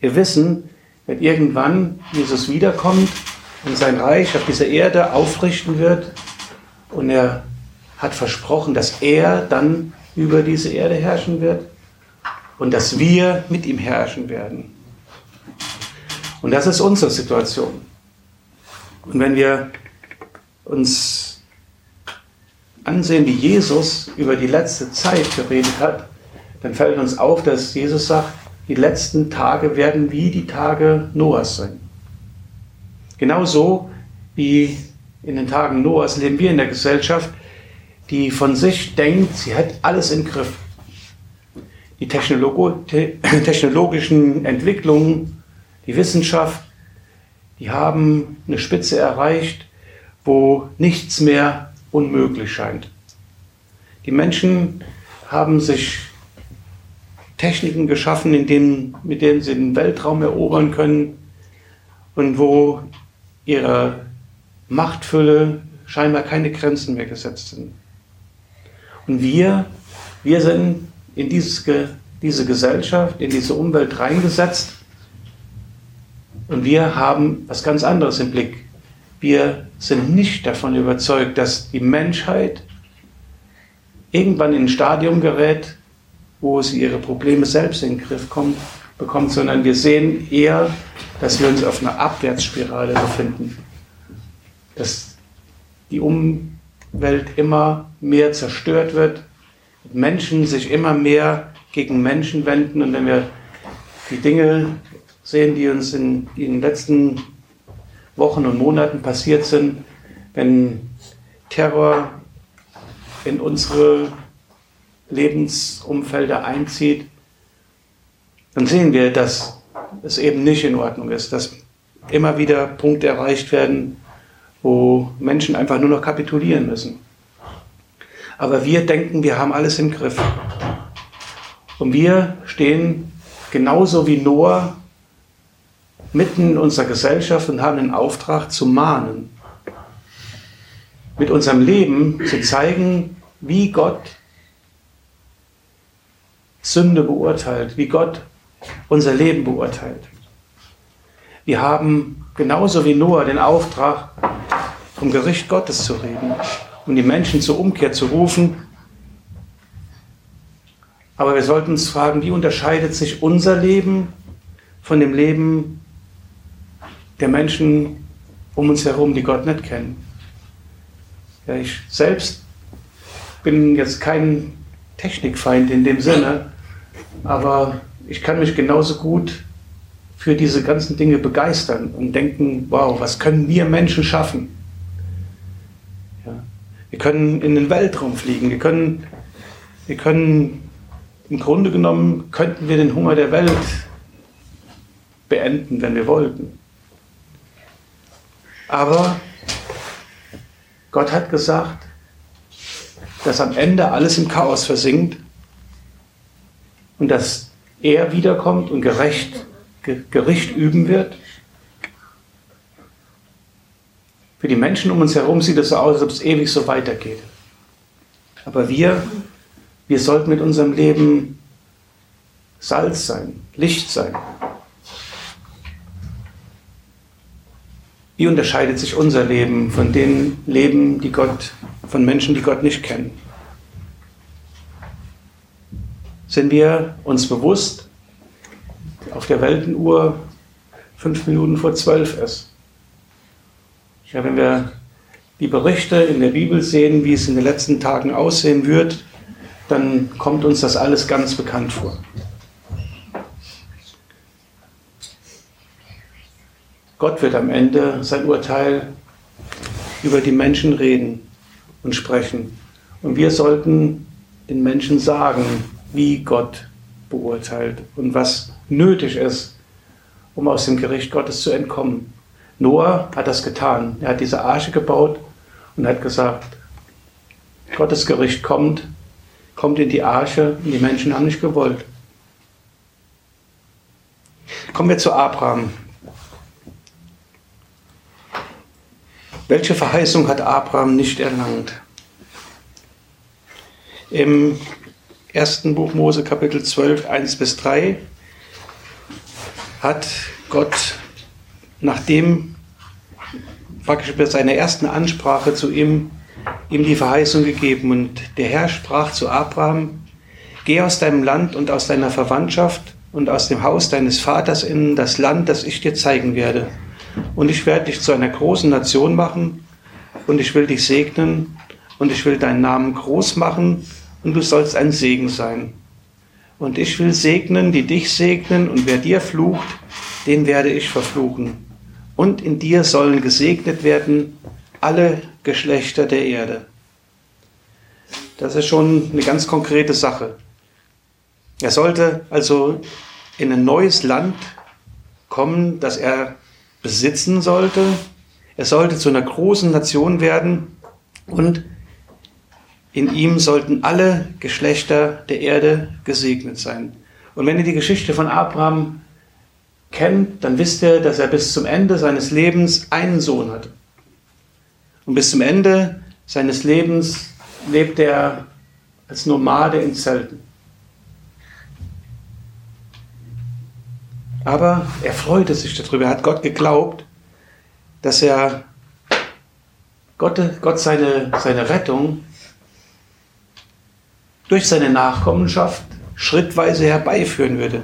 Wir wissen, wenn irgendwann Jesus wiederkommt und sein Reich auf dieser Erde aufrichten wird und er hat versprochen, dass er dann über diese Erde herrschen wird und dass wir mit ihm herrschen werden. Und das ist unsere Situation. Und wenn wir uns ansehen, wie Jesus über die letzte Zeit geredet hat, dann fällt uns auf, dass Jesus sagt, die letzten Tage werden wie die Tage Noahs sein. Genauso wie in den Tagen Noahs leben wir in der Gesellschaft, die von sich denkt, sie hat alles im Griff. Die technologischen Entwicklungen, die Wissenschaft, die haben eine Spitze erreicht, wo nichts mehr unmöglich scheint. Die Menschen haben sich Techniken geschaffen, denen, mit denen sie den Weltraum erobern können und wo ihre Machtfülle scheinbar keine Grenzen mehr gesetzt sind. Und wir, wir sind in dieses, diese Gesellschaft, in diese Umwelt reingesetzt und wir haben was ganz anderes im Blick. Wir sind nicht davon überzeugt, dass die Menschheit irgendwann in ein Stadium gerät, wo sie ihre Probleme selbst in den Griff kommt, bekommt, sondern wir sehen eher, dass wir uns auf einer Abwärtsspirale befinden. Dass die Umwelt immer mehr zerstört wird, Menschen sich immer mehr gegen Menschen wenden. Und wenn wir die Dinge sehen, die uns in den letzten Wochen und Monaten passiert sind, wenn Terror in unsere Lebensumfelder einzieht, dann sehen wir, dass es eben nicht in Ordnung ist, dass immer wieder Punkte erreicht werden, wo Menschen einfach nur noch kapitulieren müssen. Aber wir denken, wir haben alles im Griff. Und wir stehen genauso wie Noah mitten in unserer Gesellschaft und haben den Auftrag zu mahnen. Mit unserem Leben zu zeigen, wie Gott Sünde beurteilt, wie Gott unser Leben beurteilt. Wir haben genauso wie Noah den Auftrag, vom Gericht Gottes zu reden und die Menschen zur Umkehr zu rufen. Aber wir sollten uns fragen, wie unterscheidet sich unser Leben von dem Leben der Menschen um uns herum, die Gott nicht kennen. Ja, ich selbst bin jetzt kein Technikfeind in dem Sinne, aber ich kann mich genauso gut für diese ganzen Dinge begeistern und denken, wow, was können wir Menschen schaffen? Wir können in den Weltraum fliegen, wir können, wir können, im Grunde genommen könnten wir den Hunger der Welt beenden, wenn wir wollten. Aber Gott hat gesagt, dass am Ende alles im Chaos versinkt und dass er wiederkommt und gerecht, Gericht üben wird. Für die Menschen um uns herum sieht es so aus, als ob es ewig so weitergeht. Aber wir, wir sollten mit unserem Leben Salz sein, Licht sein. Wie unterscheidet sich unser Leben von den Leben, die Gott, von Menschen, die Gott nicht kennen? Sind wir uns bewusst, auf der Weltenuhr fünf Minuten vor zwölf ist? Ja, wenn wir die Berichte in der Bibel sehen, wie es in den letzten Tagen aussehen wird, dann kommt uns das alles ganz bekannt vor. Gott wird am Ende sein Urteil über die Menschen reden und sprechen. Und wir sollten den Menschen sagen, wie Gott beurteilt und was nötig ist, um aus dem Gericht Gottes zu entkommen. Noah hat das getan. Er hat diese Arche gebaut und hat gesagt, Gottes Gericht kommt, kommt in die Arche und die Menschen haben nicht gewollt. Kommen wir zu Abraham. Welche Verheißung hat Abraham nicht erlangt? Im ersten Buch Mose Kapitel 12, 1 bis 3 hat Gott, nachdem praktisch bei seiner ersten Ansprache zu ihm, ihm die Verheißung gegeben. Und der Herr sprach zu Abraham, geh aus deinem Land und aus deiner Verwandtschaft und aus dem Haus deines Vaters in das Land, das ich dir zeigen werde und ich werde dich zu einer großen Nation machen und ich will dich segnen und ich will deinen Namen groß machen und du sollst ein Segen sein. Und ich will segnen, die dich segnen und wer dir flucht, den werde ich verfluchen. Und in dir sollen gesegnet werden alle Geschlechter der Erde. Das ist schon eine ganz konkrete Sache. Er sollte also in ein neues Land kommen, das er besitzen sollte. Er sollte zu einer großen Nation werden und in ihm sollten alle Geschlechter der Erde gesegnet sein. Und wenn ihr die Geschichte von Abraham kennt, dann wisst ihr, dass er bis zum Ende seines Lebens einen Sohn hat. Und bis zum Ende seines Lebens lebt er als Nomade in Zelten. Aber er freute sich darüber, er hat Gott geglaubt, dass er Gott, Gott seine, seine Rettung durch seine Nachkommenschaft schrittweise herbeiführen würde.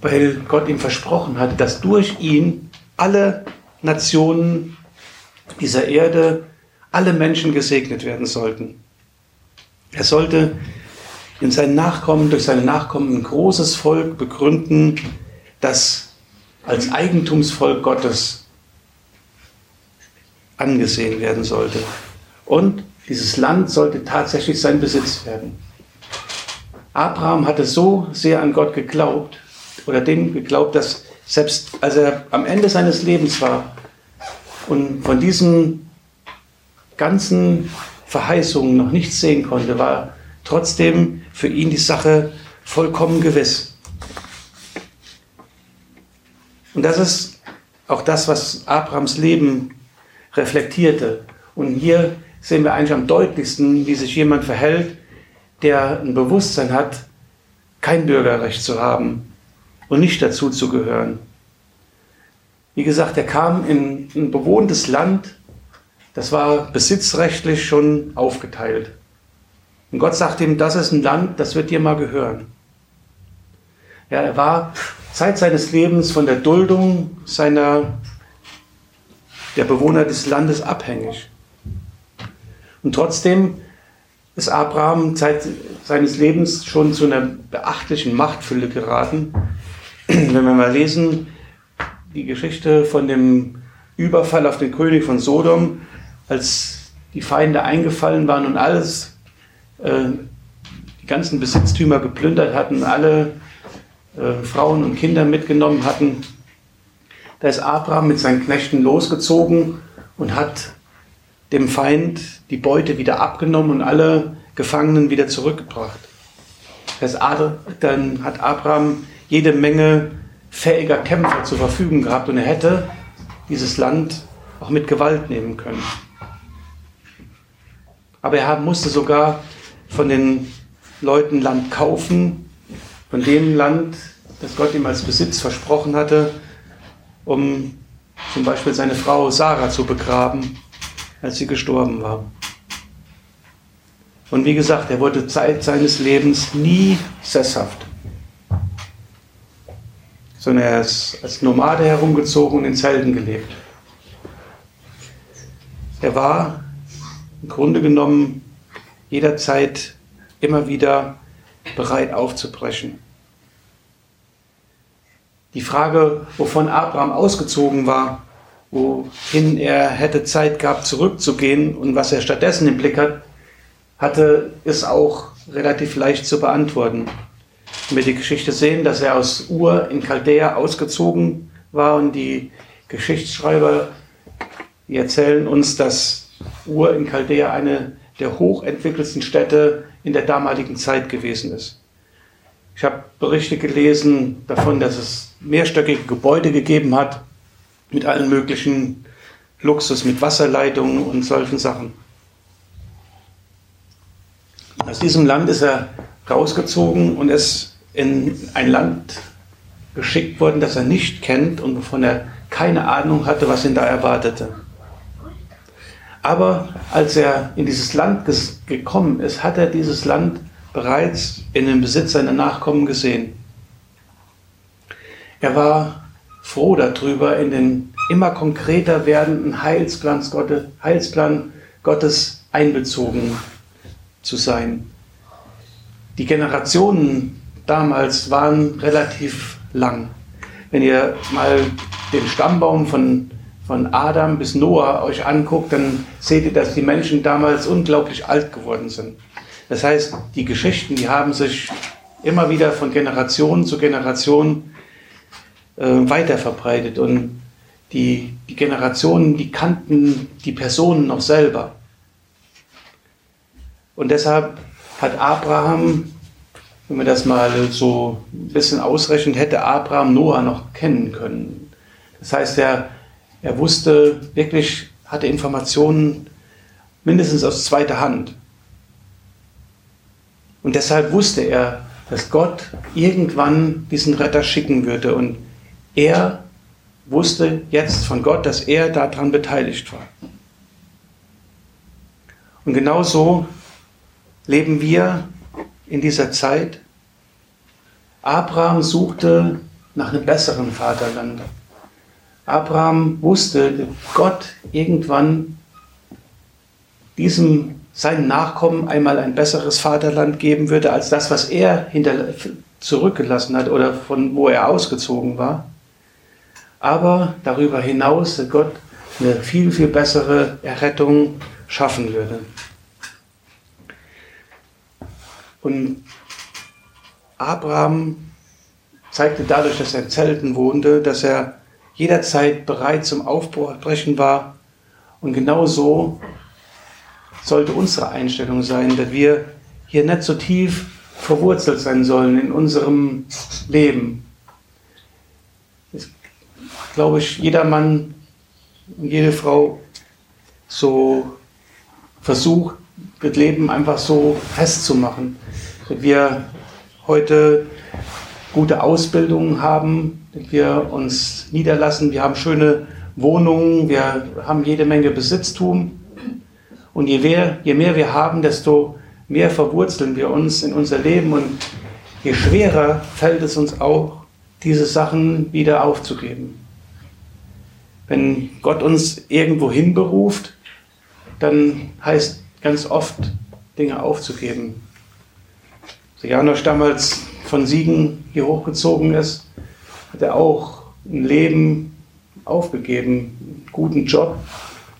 Weil Gott ihm versprochen hat, dass durch ihn alle Nationen dieser Erde, alle Menschen gesegnet werden sollten. Er sollte in seinen Nachkommen, durch seine Nachkommen ein großes Volk begründen, das als Eigentumsvolk Gottes angesehen werden sollte. Und dieses Land sollte tatsächlich sein Besitz werden. Abraham hatte so sehr an Gott geglaubt oder dem geglaubt, dass selbst als er am Ende seines Lebens war und von diesen ganzen Verheißungen noch nichts sehen konnte, war trotzdem für ihn die Sache vollkommen gewiss. Und das ist auch das, was Abrahams Leben reflektierte. Und hier sehen wir eigentlich am deutlichsten, wie sich jemand verhält, der ein Bewusstsein hat, kein Bürgerrecht zu haben und nicht dazu zu gehören. Wie gesagt, er kam in ein bewohntes Land, das war besitzrechtlich schon aufgeteilt. Und Gott sagt ihm, das ist ein Land, das wird dir mal gehören. Ja, er war Zeit seines Lebens von der Duldung seiner, der Bewohner des Landes abhängig. Und trotzdem ist Abraham Zeit seines Lebens schon zu einer beachtlichen Machtfülle geraten. Wenn wir mal lesen, die Geschichte von dem Überfall auf den König von Sodom, als die Feinde eingefallen waren und alles äh, die ganzen Besitztümer geplündert hatten, alle äh, Frauen und Kinder mitgenommen hatten. Da ist Abraham mit seinen Knechten losgezogen und hat dem Feind die Beute wieder abgenommen und alle Gefangenen wieder zurückgebracht. Das dann hat Abraham jede Menge fähiger Kämpfer zur Verfügung gehabt und er hätte dieses Land auch mit Gewalt nehmen können. Aber er musste sogar von den Leuten Land kaufen, von dem Land, das Gott ihm als Besitz versprochen hatte, um zum Beispiel seine Frau Sarah zu begraben, als sie gestorben war. Und wie gesagt, er wurde Zeit seines Lebens nie sesshaft, sondern er ist als Nomade herumgezogen und in Zelten gelebt. Er war im Grunde genommen jederzeit immer wieder bereit aufzubrechen. Die Frage, wovon Abraham ausgezogen war, wohin er hätte Zeit gehabt zurückzugehen und was er stattdessen im Blick hat, hatte, ist auch relativ leicht zu beantworten. Wir die Geschichte sehen, dass er aus Ur in Chaldea ausgezogen war und die Geschichtsschreiber die erzählen uns, dass Ur in Chaldea eine der hochentwickelsten Städte in der damaligen Zeit gewesen ist. Ich habe Berichte gelesen davon, dass es mehrstöckige Gebäude gegeben hat mit allen möglichen Luxus, mit Wasserleitungen und solchen Sachen. Aus diesem Land ist er rausgezogen und ist in ein Land geschickt worden, das er nicht kennt und wovon er keine Ahnung hatte, was ihn da erwartete. Aber als er in dieses Land gekommen ist, hat er dieses Land bereits in den Besitz seiner Nachkommen gesehen. Er war froh darüber, in den immer konkreter werdenden Heilsplan Gottes, einbezogen zu sein. Die Generationen damals waren relativ lang. Wenn ihr mal den Stammbaum von von Adam bis Noah euch anguckt, dann seht ihr, dass die Menschen damals unglaublich alt geworden sind. Das heißt, die Geschichten, die haben sich immer wieder von Generation zu Generation äh, weiter verbreitet und die, die Generationen, die kannten die Personen noch selber. Und deshalb hat Abraham, wenn wir das mal so ein bisschen ausrechnen, hätte Abraham Noah noch kennen können. Das heißt, er er wusste wirklich, hatte Informationen mindestens aus zweiter Hand. Und deshalb wusste er, dass Gott irgendwann diesen Retter schicken würde. Und er wusste jetzt von Gott, dass er daran beteiligt war. Und genau so leben wir in dieser Zeit. Abraham suchte nach einem besseren Vaterland. Abraham wusste, Gott irgendwann diesem seinen Nachkommen einmal ein besseres Vaterland geben würde als das, was er hinter, zurückgelassen hat oder von wo er ausgezogen war. Aber darüber hinaus Gott eine viel, viel bessere Errettung schaffen würde. Und Abraham zeigte dadurch, dass er in Zelten wohnte, dass er jederzeit bereit zum Aufbrechen war. Und genau so sollte unsere Einstellung sein, dass wir hier nicht so tief verwurzelt sein sollen in unserem Leben. Das, glaube ich, jeder Mann und jede Frau so versucht, das Leben einfach so festzumachen. Dass wir heute gute Ausbildungen haben, dass wir uns niederlassen, wir haben schöne Wohnungen, wir haben jede Menge Besitztum. Und je mehr, je mehr wir haben, desto mehr verwurzeln wir uns in unser Leben und je schwerer fällt es uns auch, diese Sachen wieder aufzugeben. Wenn Gott uns irgendwo hinberuft, dann heißt ganz oft, Dinge aufzugeben. Janosch damals von Siegen hier hochgezogen ist, hat er auch ein Leben aufgegeben, einen guten Job,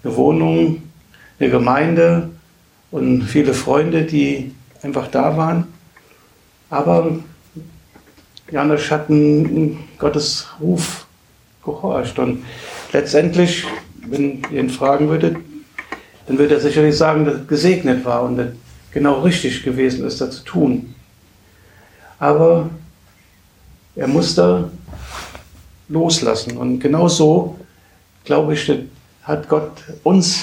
eine Wohnung, eine Gemeinde und viele Freunde, die einfach da waren. Aber Janosch hat einen Gottes Ruf gehorcht. Und letztendlich, wenn ihr ihn fragen würdet, dann würde er sicherlich sagen, dass es gesegnet war und dass genau richtig gewesen ist, das zu tun. Aber er musste loslassen. Und genau so, glaube ich, hat Gott uns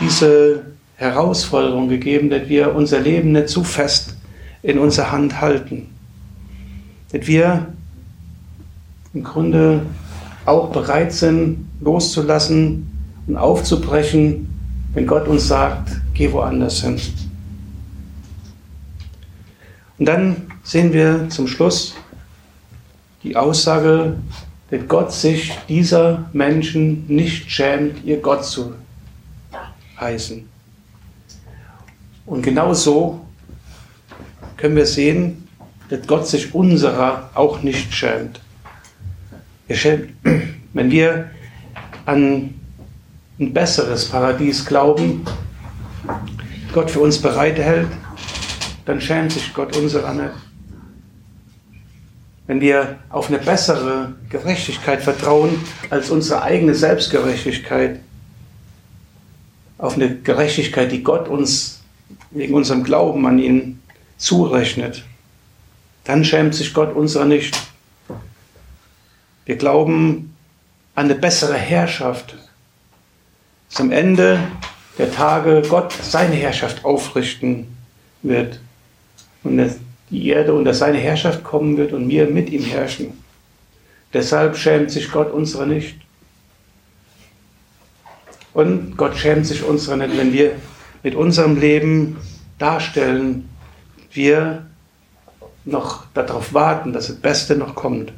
diese Herausforderung gegeben, dass wir unser Leben nicht zu fest in unserer Hand halten. Dass wir im Grunde auch bereit sind, loszulassen und aufzubrechen, wenn Gott uns sagt, geh woanders hin. Und dann sehen wir zum Schluss die Aussage, dass Gott sich dieser Menschen nicht schämt, ihr Gott zu heißen. Und genau so können wir sehen, dass Gott sich unserer auch nicht schämt. Wenn wir an ein besseres Paradies glauben, Gott für uns bereithält, dann schämt sich Gott unserer nicht. Wenn wir auf eine bessere Gerechtigkeit vertrauen als unsere eigene Selbstgerechtigkeit, auf eine Gerechtigkeit, die Gott uns wegen unserem Glauben an ihn zurechnet, dann schämt sich Gott unserer nicht. Wir glauben an eine bessere Herrschaft, dass am Ende der Tage Gott seine Herrschaft aufrichten wird und die Erde unter seine Herrschaft kommen wird und wir mit ihm herrschen. Deshalb schämt sich Gott unserer nicht. Und Gott schämt sich unserer nicht, wenn wir mit unserem Leben darstellen, wir noch darauf warten, dass das Beste noch kommt.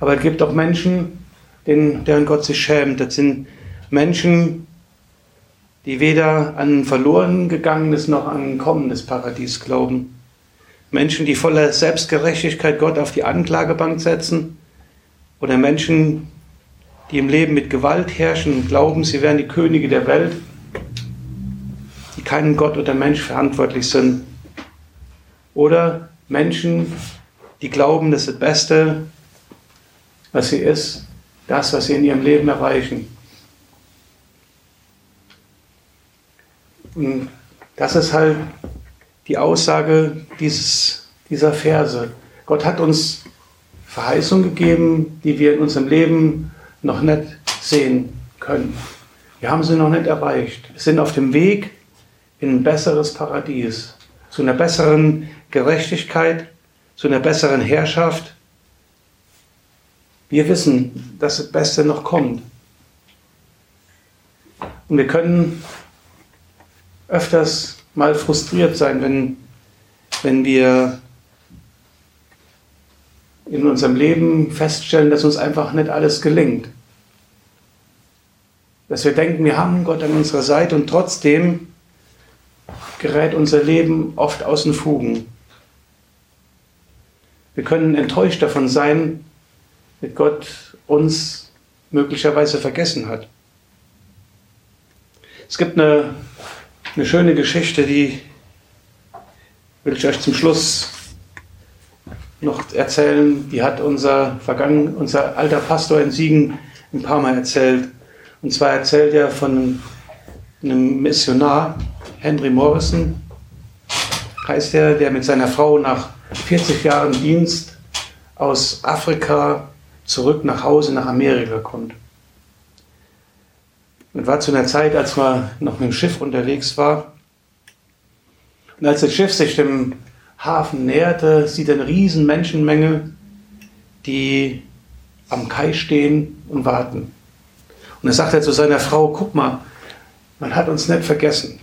Aber es gibt auch Menschen, deren Gott sich schämt. Das sind Menschen, die weder an ein verloren gegangenes noch an ein kommendes Paradies glauben. Menschen, die voller Selbstgerechtigkeit Gott auf die Anklagebank setzen. Oder Menschen, die im Leben mit Gewalt herrschen und glauben, sie wären die Könige der Welt, die keinen Gott oder Mensch verantwortlich sind. Oder Menschen, die glauben, dass das Beste, was sie ist, das, was sie in ihrem Leben erreichen. Und das ist halt die Aussage dieses, dieser Verse. Gott hat uns Verheißungen gegeben, die wir in unserem Leben noch nicht sehen können. Wir haben sie noch nicht erreicht. Wir sind auf dem Weg in ein besseres Paradies, zu einer besseren Gerechtigkeit, zu einer besseren Herrschaft. Wir wissen, dass das Beste noch kommt. Und wir können öfters mal frustriert sein, wenn, wenn wir in unserem Leben feststellen, dass uns einfach nicht alles gelingt. Dass wir denken, wir haben Gott an unserer Seite und trotzdem gerät unser Leben oft aus den Fugen. Wir können enttäuscht davon sein, dass Gott uns möglicherweise vergessen hat. Es gibt eine, eine schöne Geschichte, die will ich euch zum Schluss noch erzählen. Die hat unser, vergangen, unser alter Pastor in Siegen ein paar Mal erzählt. Und zwar erzählt er von einem Missionar, Henry Morrison, heißt er, der mit seiner Frau nach 40 Jahren Dienst aus Afrika zurück nach Hause nach Amerika kommt. Und war zu einer Zeit, als man noch mit dem Schiff unterwegs war. Und als das Schiff sich dem Hafen näherte, sieht er eine riesen Menschenmenge, die am Kai stehen und warten. Und er sagt er zu seiner Frau, guck mal, man hat uns nicht vergessen.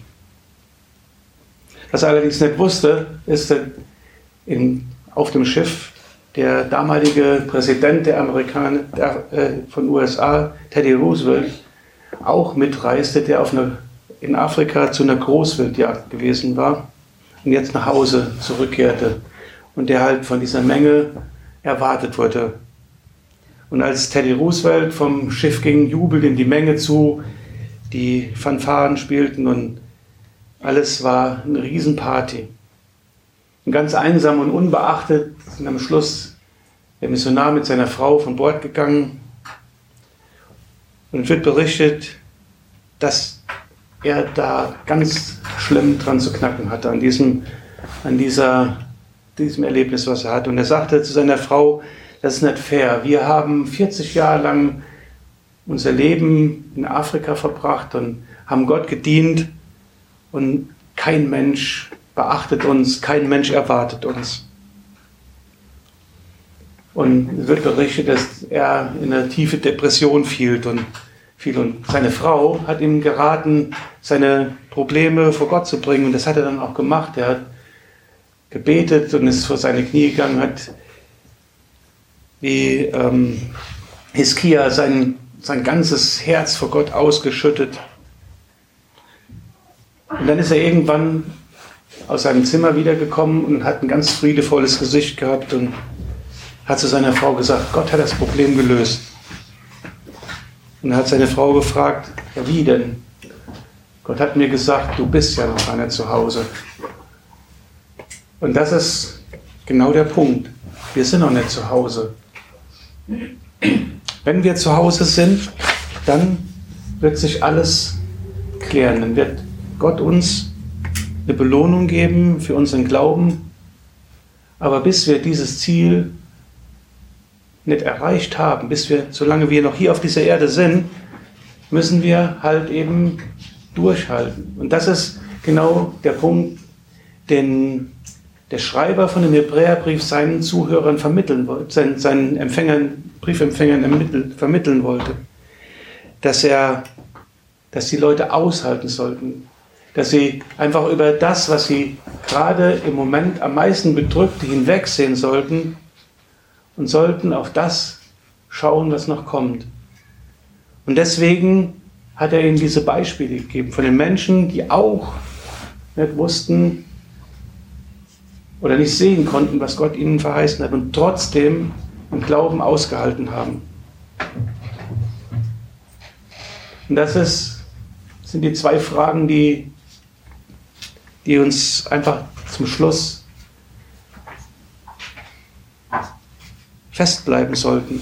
Was er allerdings nicht wusste, ist, in, auf dem Schiff der damalige Präsident der Amerikaner der, äh, von USA, Teddy Roosevelt, auch mitreiste, der auf eine, in Afrika zu einer Großwildjagd gewesen war und jetzt nach Hause zurückkehrte und der halt von dieser Menge erwartet wurde. Und als Teddy Roosevelt vom Schiff ging, jubelte ihm die Menge zu, die Fanfaren spielten und alles war eine Riesenparty. Und ganz einsam und unbeachtet sind am Schluss der Missionar mit seiner Frau von Bord gegangen. Und es wird berichtet, dass er da ganz schlimm dran zu knacken hatte, an diesem, an dieser, diesem Erlebnis, was er hatte. Und er sagte zu seiner Frau, das ist nicht fair. Wir haben 40 Jahre lang unser Leben in Afrika verbracht und haben Gott gedient und kein Mensch beachtet uns, kein Mensch erwartet uns. Und es wird berichtet, dass er in eine tiefe Depression fiel und fiel. Und seine Frau hat ihm geraten, seine Probleme vor Gott zu bringen. Und das hat er dann auch gemacht. Er hat gebetet und ist vor seine Knie gegangen, hat wie ähm, Hiskia sein, sein ganzes Herz vor Gott ausgeschüttet. Und dann ist er irgendwann aus seinem Zimmer wiedergekommen und hat ein ganz friedevolles Gesicht gehabt und hat zu seiner Frau gesagt, Gott hat das Problem gelöst. Und er hat seine Frau gefragt, ja wie denn? Gott hat mir gesagt, du bist ja noch einer zu Hause. Und das ist genau der Punkt. Wir sind noch nicht zu Hause. Wenn wir zu Hause sind, dann wird sich alles klären. Dann wird Gott uns eine Belohnung geben für unseren Glauben. Aber bis wir dieses Ziel nicht erreicht haben, bis wir, solange wir noch hier auf dieser Erde sind, müssen wir halt eben durchhalten. Und das ist genau der Punkt, den der Schreiber von dem Hebräerbrief seinen Zuhörern vermitteln wollte, seinen, seinen Empfängern, Briefempfängern vermitteln wollte. Dass er, dass die Leute aushalten sollten, dass sie einfach über das, was sie gerade im Moment am meisten bedrückt, hinwegsehen sollten und sollten auf das schauen, was noch kommt. Und deswegen hat er ihnen diese Beispiele gegeben von den Menschen, die auch nicht wussten oder nicht sehen konnten, was Gott ihnen verheißen hat und trotzdem im Glauben ausgehalten haben. Und das ist, sind die zwei Fragen, die, die uns einfach zum Schluss festbleiben sollten.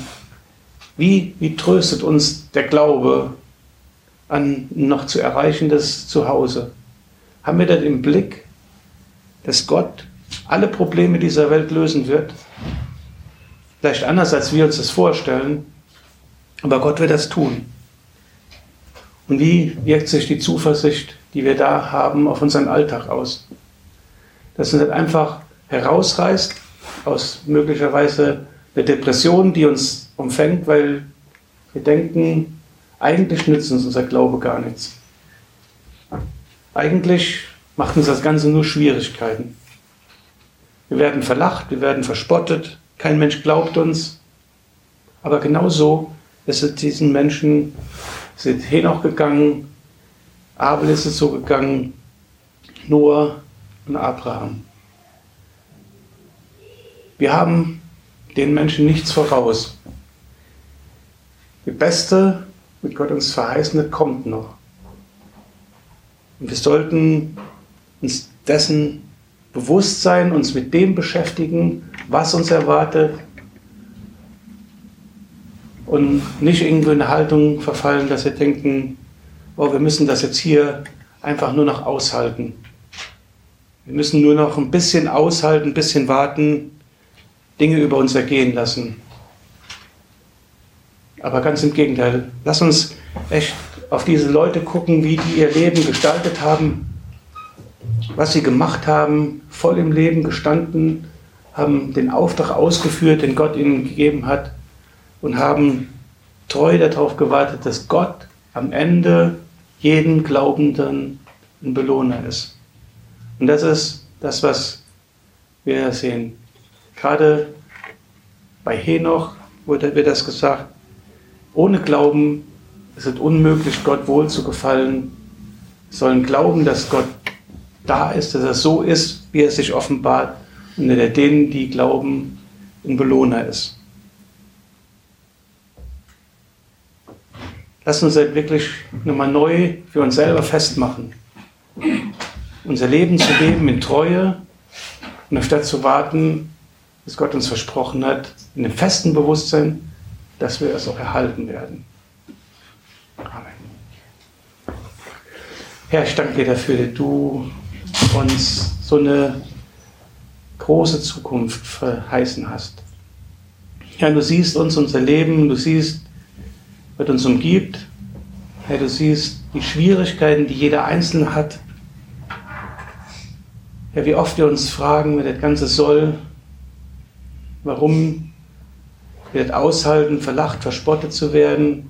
Wie, wie tröstet uns der Glaube an noch zu erreichendes Zuhause? Haben wir das im Blick, dass Gott alle Probleme dieser Welt lösen wird? Vielleicht anders, als wir uns das vorstellen, aber Gott wird das tun. Und wie wirkt sich die Zuversicht, die wir da haben, auf unseren Alltag aus? Dass uns nicht einfach herausreißt aus möglicherweise einer Depression, die uns umfängt, weil wir denken, eigentlich nützt uns unser Glaube gar nichts. Eigentlich macht uns das Ganze nur Schwierigkeiten. Wir werden verlacht, wir werden verspottet, kein Mensch glaubt uns. Aber genauso ist es diesen Menschen, sind Henoch gegangen, Abel ist es so gegangen, Noah und Abraham. Wir haben den Menschen nichts voraus. Die Beste, mit Gott uns verheißene, kommt noch. Und wir sollten uns dessen bewusst sein, uns mit dem beschäftigen, was uns erwartet und nicht irgendwo in eine Haltung verfallen, dass wir denken, oh, wir müssen das jetzt hier einfach nur noch aushalten. Wir müssen nur noch ein bisschen aushalten, ein bisschen warten, Dinge über uns ergehen lassen. Aber ganz im Gegenteil, lass uns echt auf diese Leute gucken, wie die ihr Leben gestaltet haben, was sie gemacht haben, voll im Leben gestanden, haben den Auftrag ausgeführt, den Gott ihnen gegeben hat und haben treu darauf gewartet, dass Gott am Ende jeden Glaubenden ein Belohner ist. Und das ist das, was wir sehen. Gerade bei Henoch wurde, wird das gesagt, ohne Glauben ist es unmöglich, Gott wohl zu gefallen. Wir sollen glauben, dass Gott da ist, dass er so ist, wie er sich offenbart und der denen, die glauben, ein Belohner ist. Lass uns halt wirklich nochmal neu für uns selber festmachen. Unser Leben zu leben in Treue und anstatt zu warten, bis Gott uns versprochen hat, in dem festen Bewusstsein, dass wir es auch erhalten werden. Amen. Herr, ich danke dir dafür, dass du uns so eine große Zukunft verheißen hast. Herr, du siehst uns, unser Leben, du siehst, was uns umgibt. Herr, du siehst die Schwierigkeiten, die jeder Einzelne hat. Herr, wie oft wir uns fragen, wer das Ganze soll, warum wir das aushalten, verlacht, verspottet zu werden.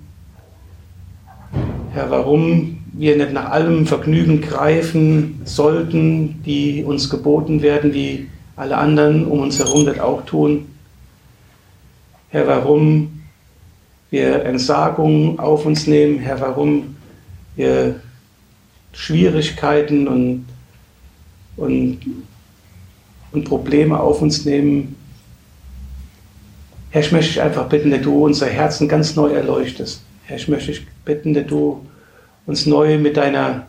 Herr, warum wir nicht nach allem Vergnügen greifen sollten, die uns geboten werden, wie alle anderen um uns herum das auch tun. Herr, warum wir Entsagungen auf uns nehmen, Herr, warum wir Schwierigkeiten und, und, und Probleme auf uns nehmen. Herr, ich möchte dich einfach bitten, dass du unser Herzen ganz neu erleuchtest. Herr, ich möchte dich bitten, dass du uns neu mit deiner,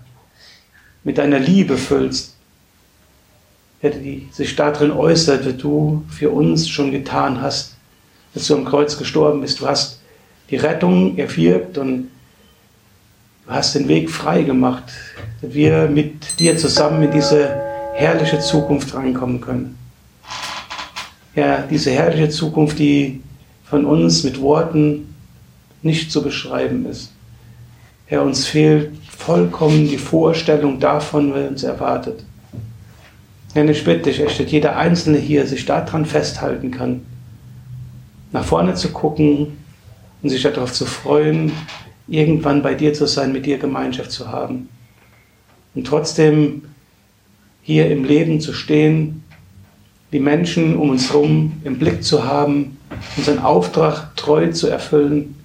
mit deiner Liebe füllst, hätte die sich darin äußert, was du für uns schon getan hast, dass du am Kreuz gestorben bist. Du hast die Rettung erwirkt und du hast den Weg frei gemacht, dass wir mit dir zusammen in diese herrliche Zukunft reinkommen können. Ja, diese herrliche Zukunft, die von uns mit Worten nicht zu beschreiben ist. Herr, uns fehlt vollkommen die Vorstellung davon, was uns erwartet. Herr, ich bitte dich, dass jeder Einzelne hier sich daran festhalten kann, nach vorne zu gucken und sich darauf zu freuen, irgendwann bei dir zu sein, mit dir Gemeinschaft zu haben. Und trotzdem hier im Leben zu stehen, die Menschen um uns herum im Blick zu haben, unseren Auftrag treu zu erfüllen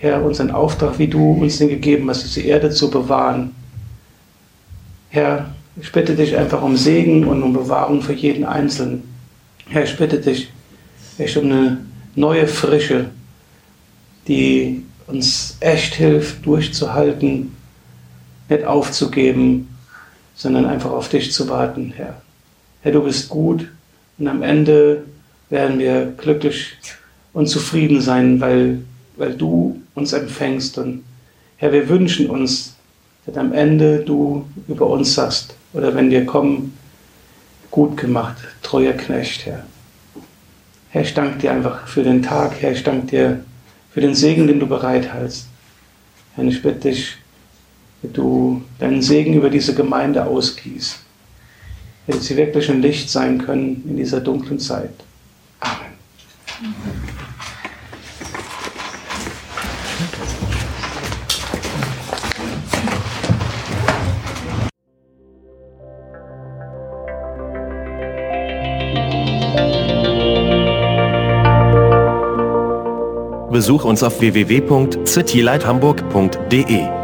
Herr, unseren Auftrag, wie du uns den gegeben hast, diese Erde zu bewahren. Herr, ich bitte dich einfach um Segen und um Bewahrung für jeden Einzelnen. Herr, ich bitte dich echt um eine neue Frische, die uns echt hilft, durchzuhalten, nicht aufzugeben, sondern einfach auf dich zu warten, Herr. Herr, du bist gut und am Ende werden wir glücklich und zufrieden sein, weil, weil du uns empfängst. Und Herr, wir wünschen uns, dass am Ende du über uns sagst, oder wenn wir kommen, gut gemacht, treuer Knecht, Herr. Herr, ich danke dir einfach für den Tag, Herr, ich danke dir für den Segen, den du bereithältst. Herr, ich bitte dich, wenn du deinen Segen über diese Gemeinde ausgießt, wenn sie wirklich ein Licht sein können in dieser dunklen Zeit. Amen. Besuch uns auf www.citylighthamburg.de.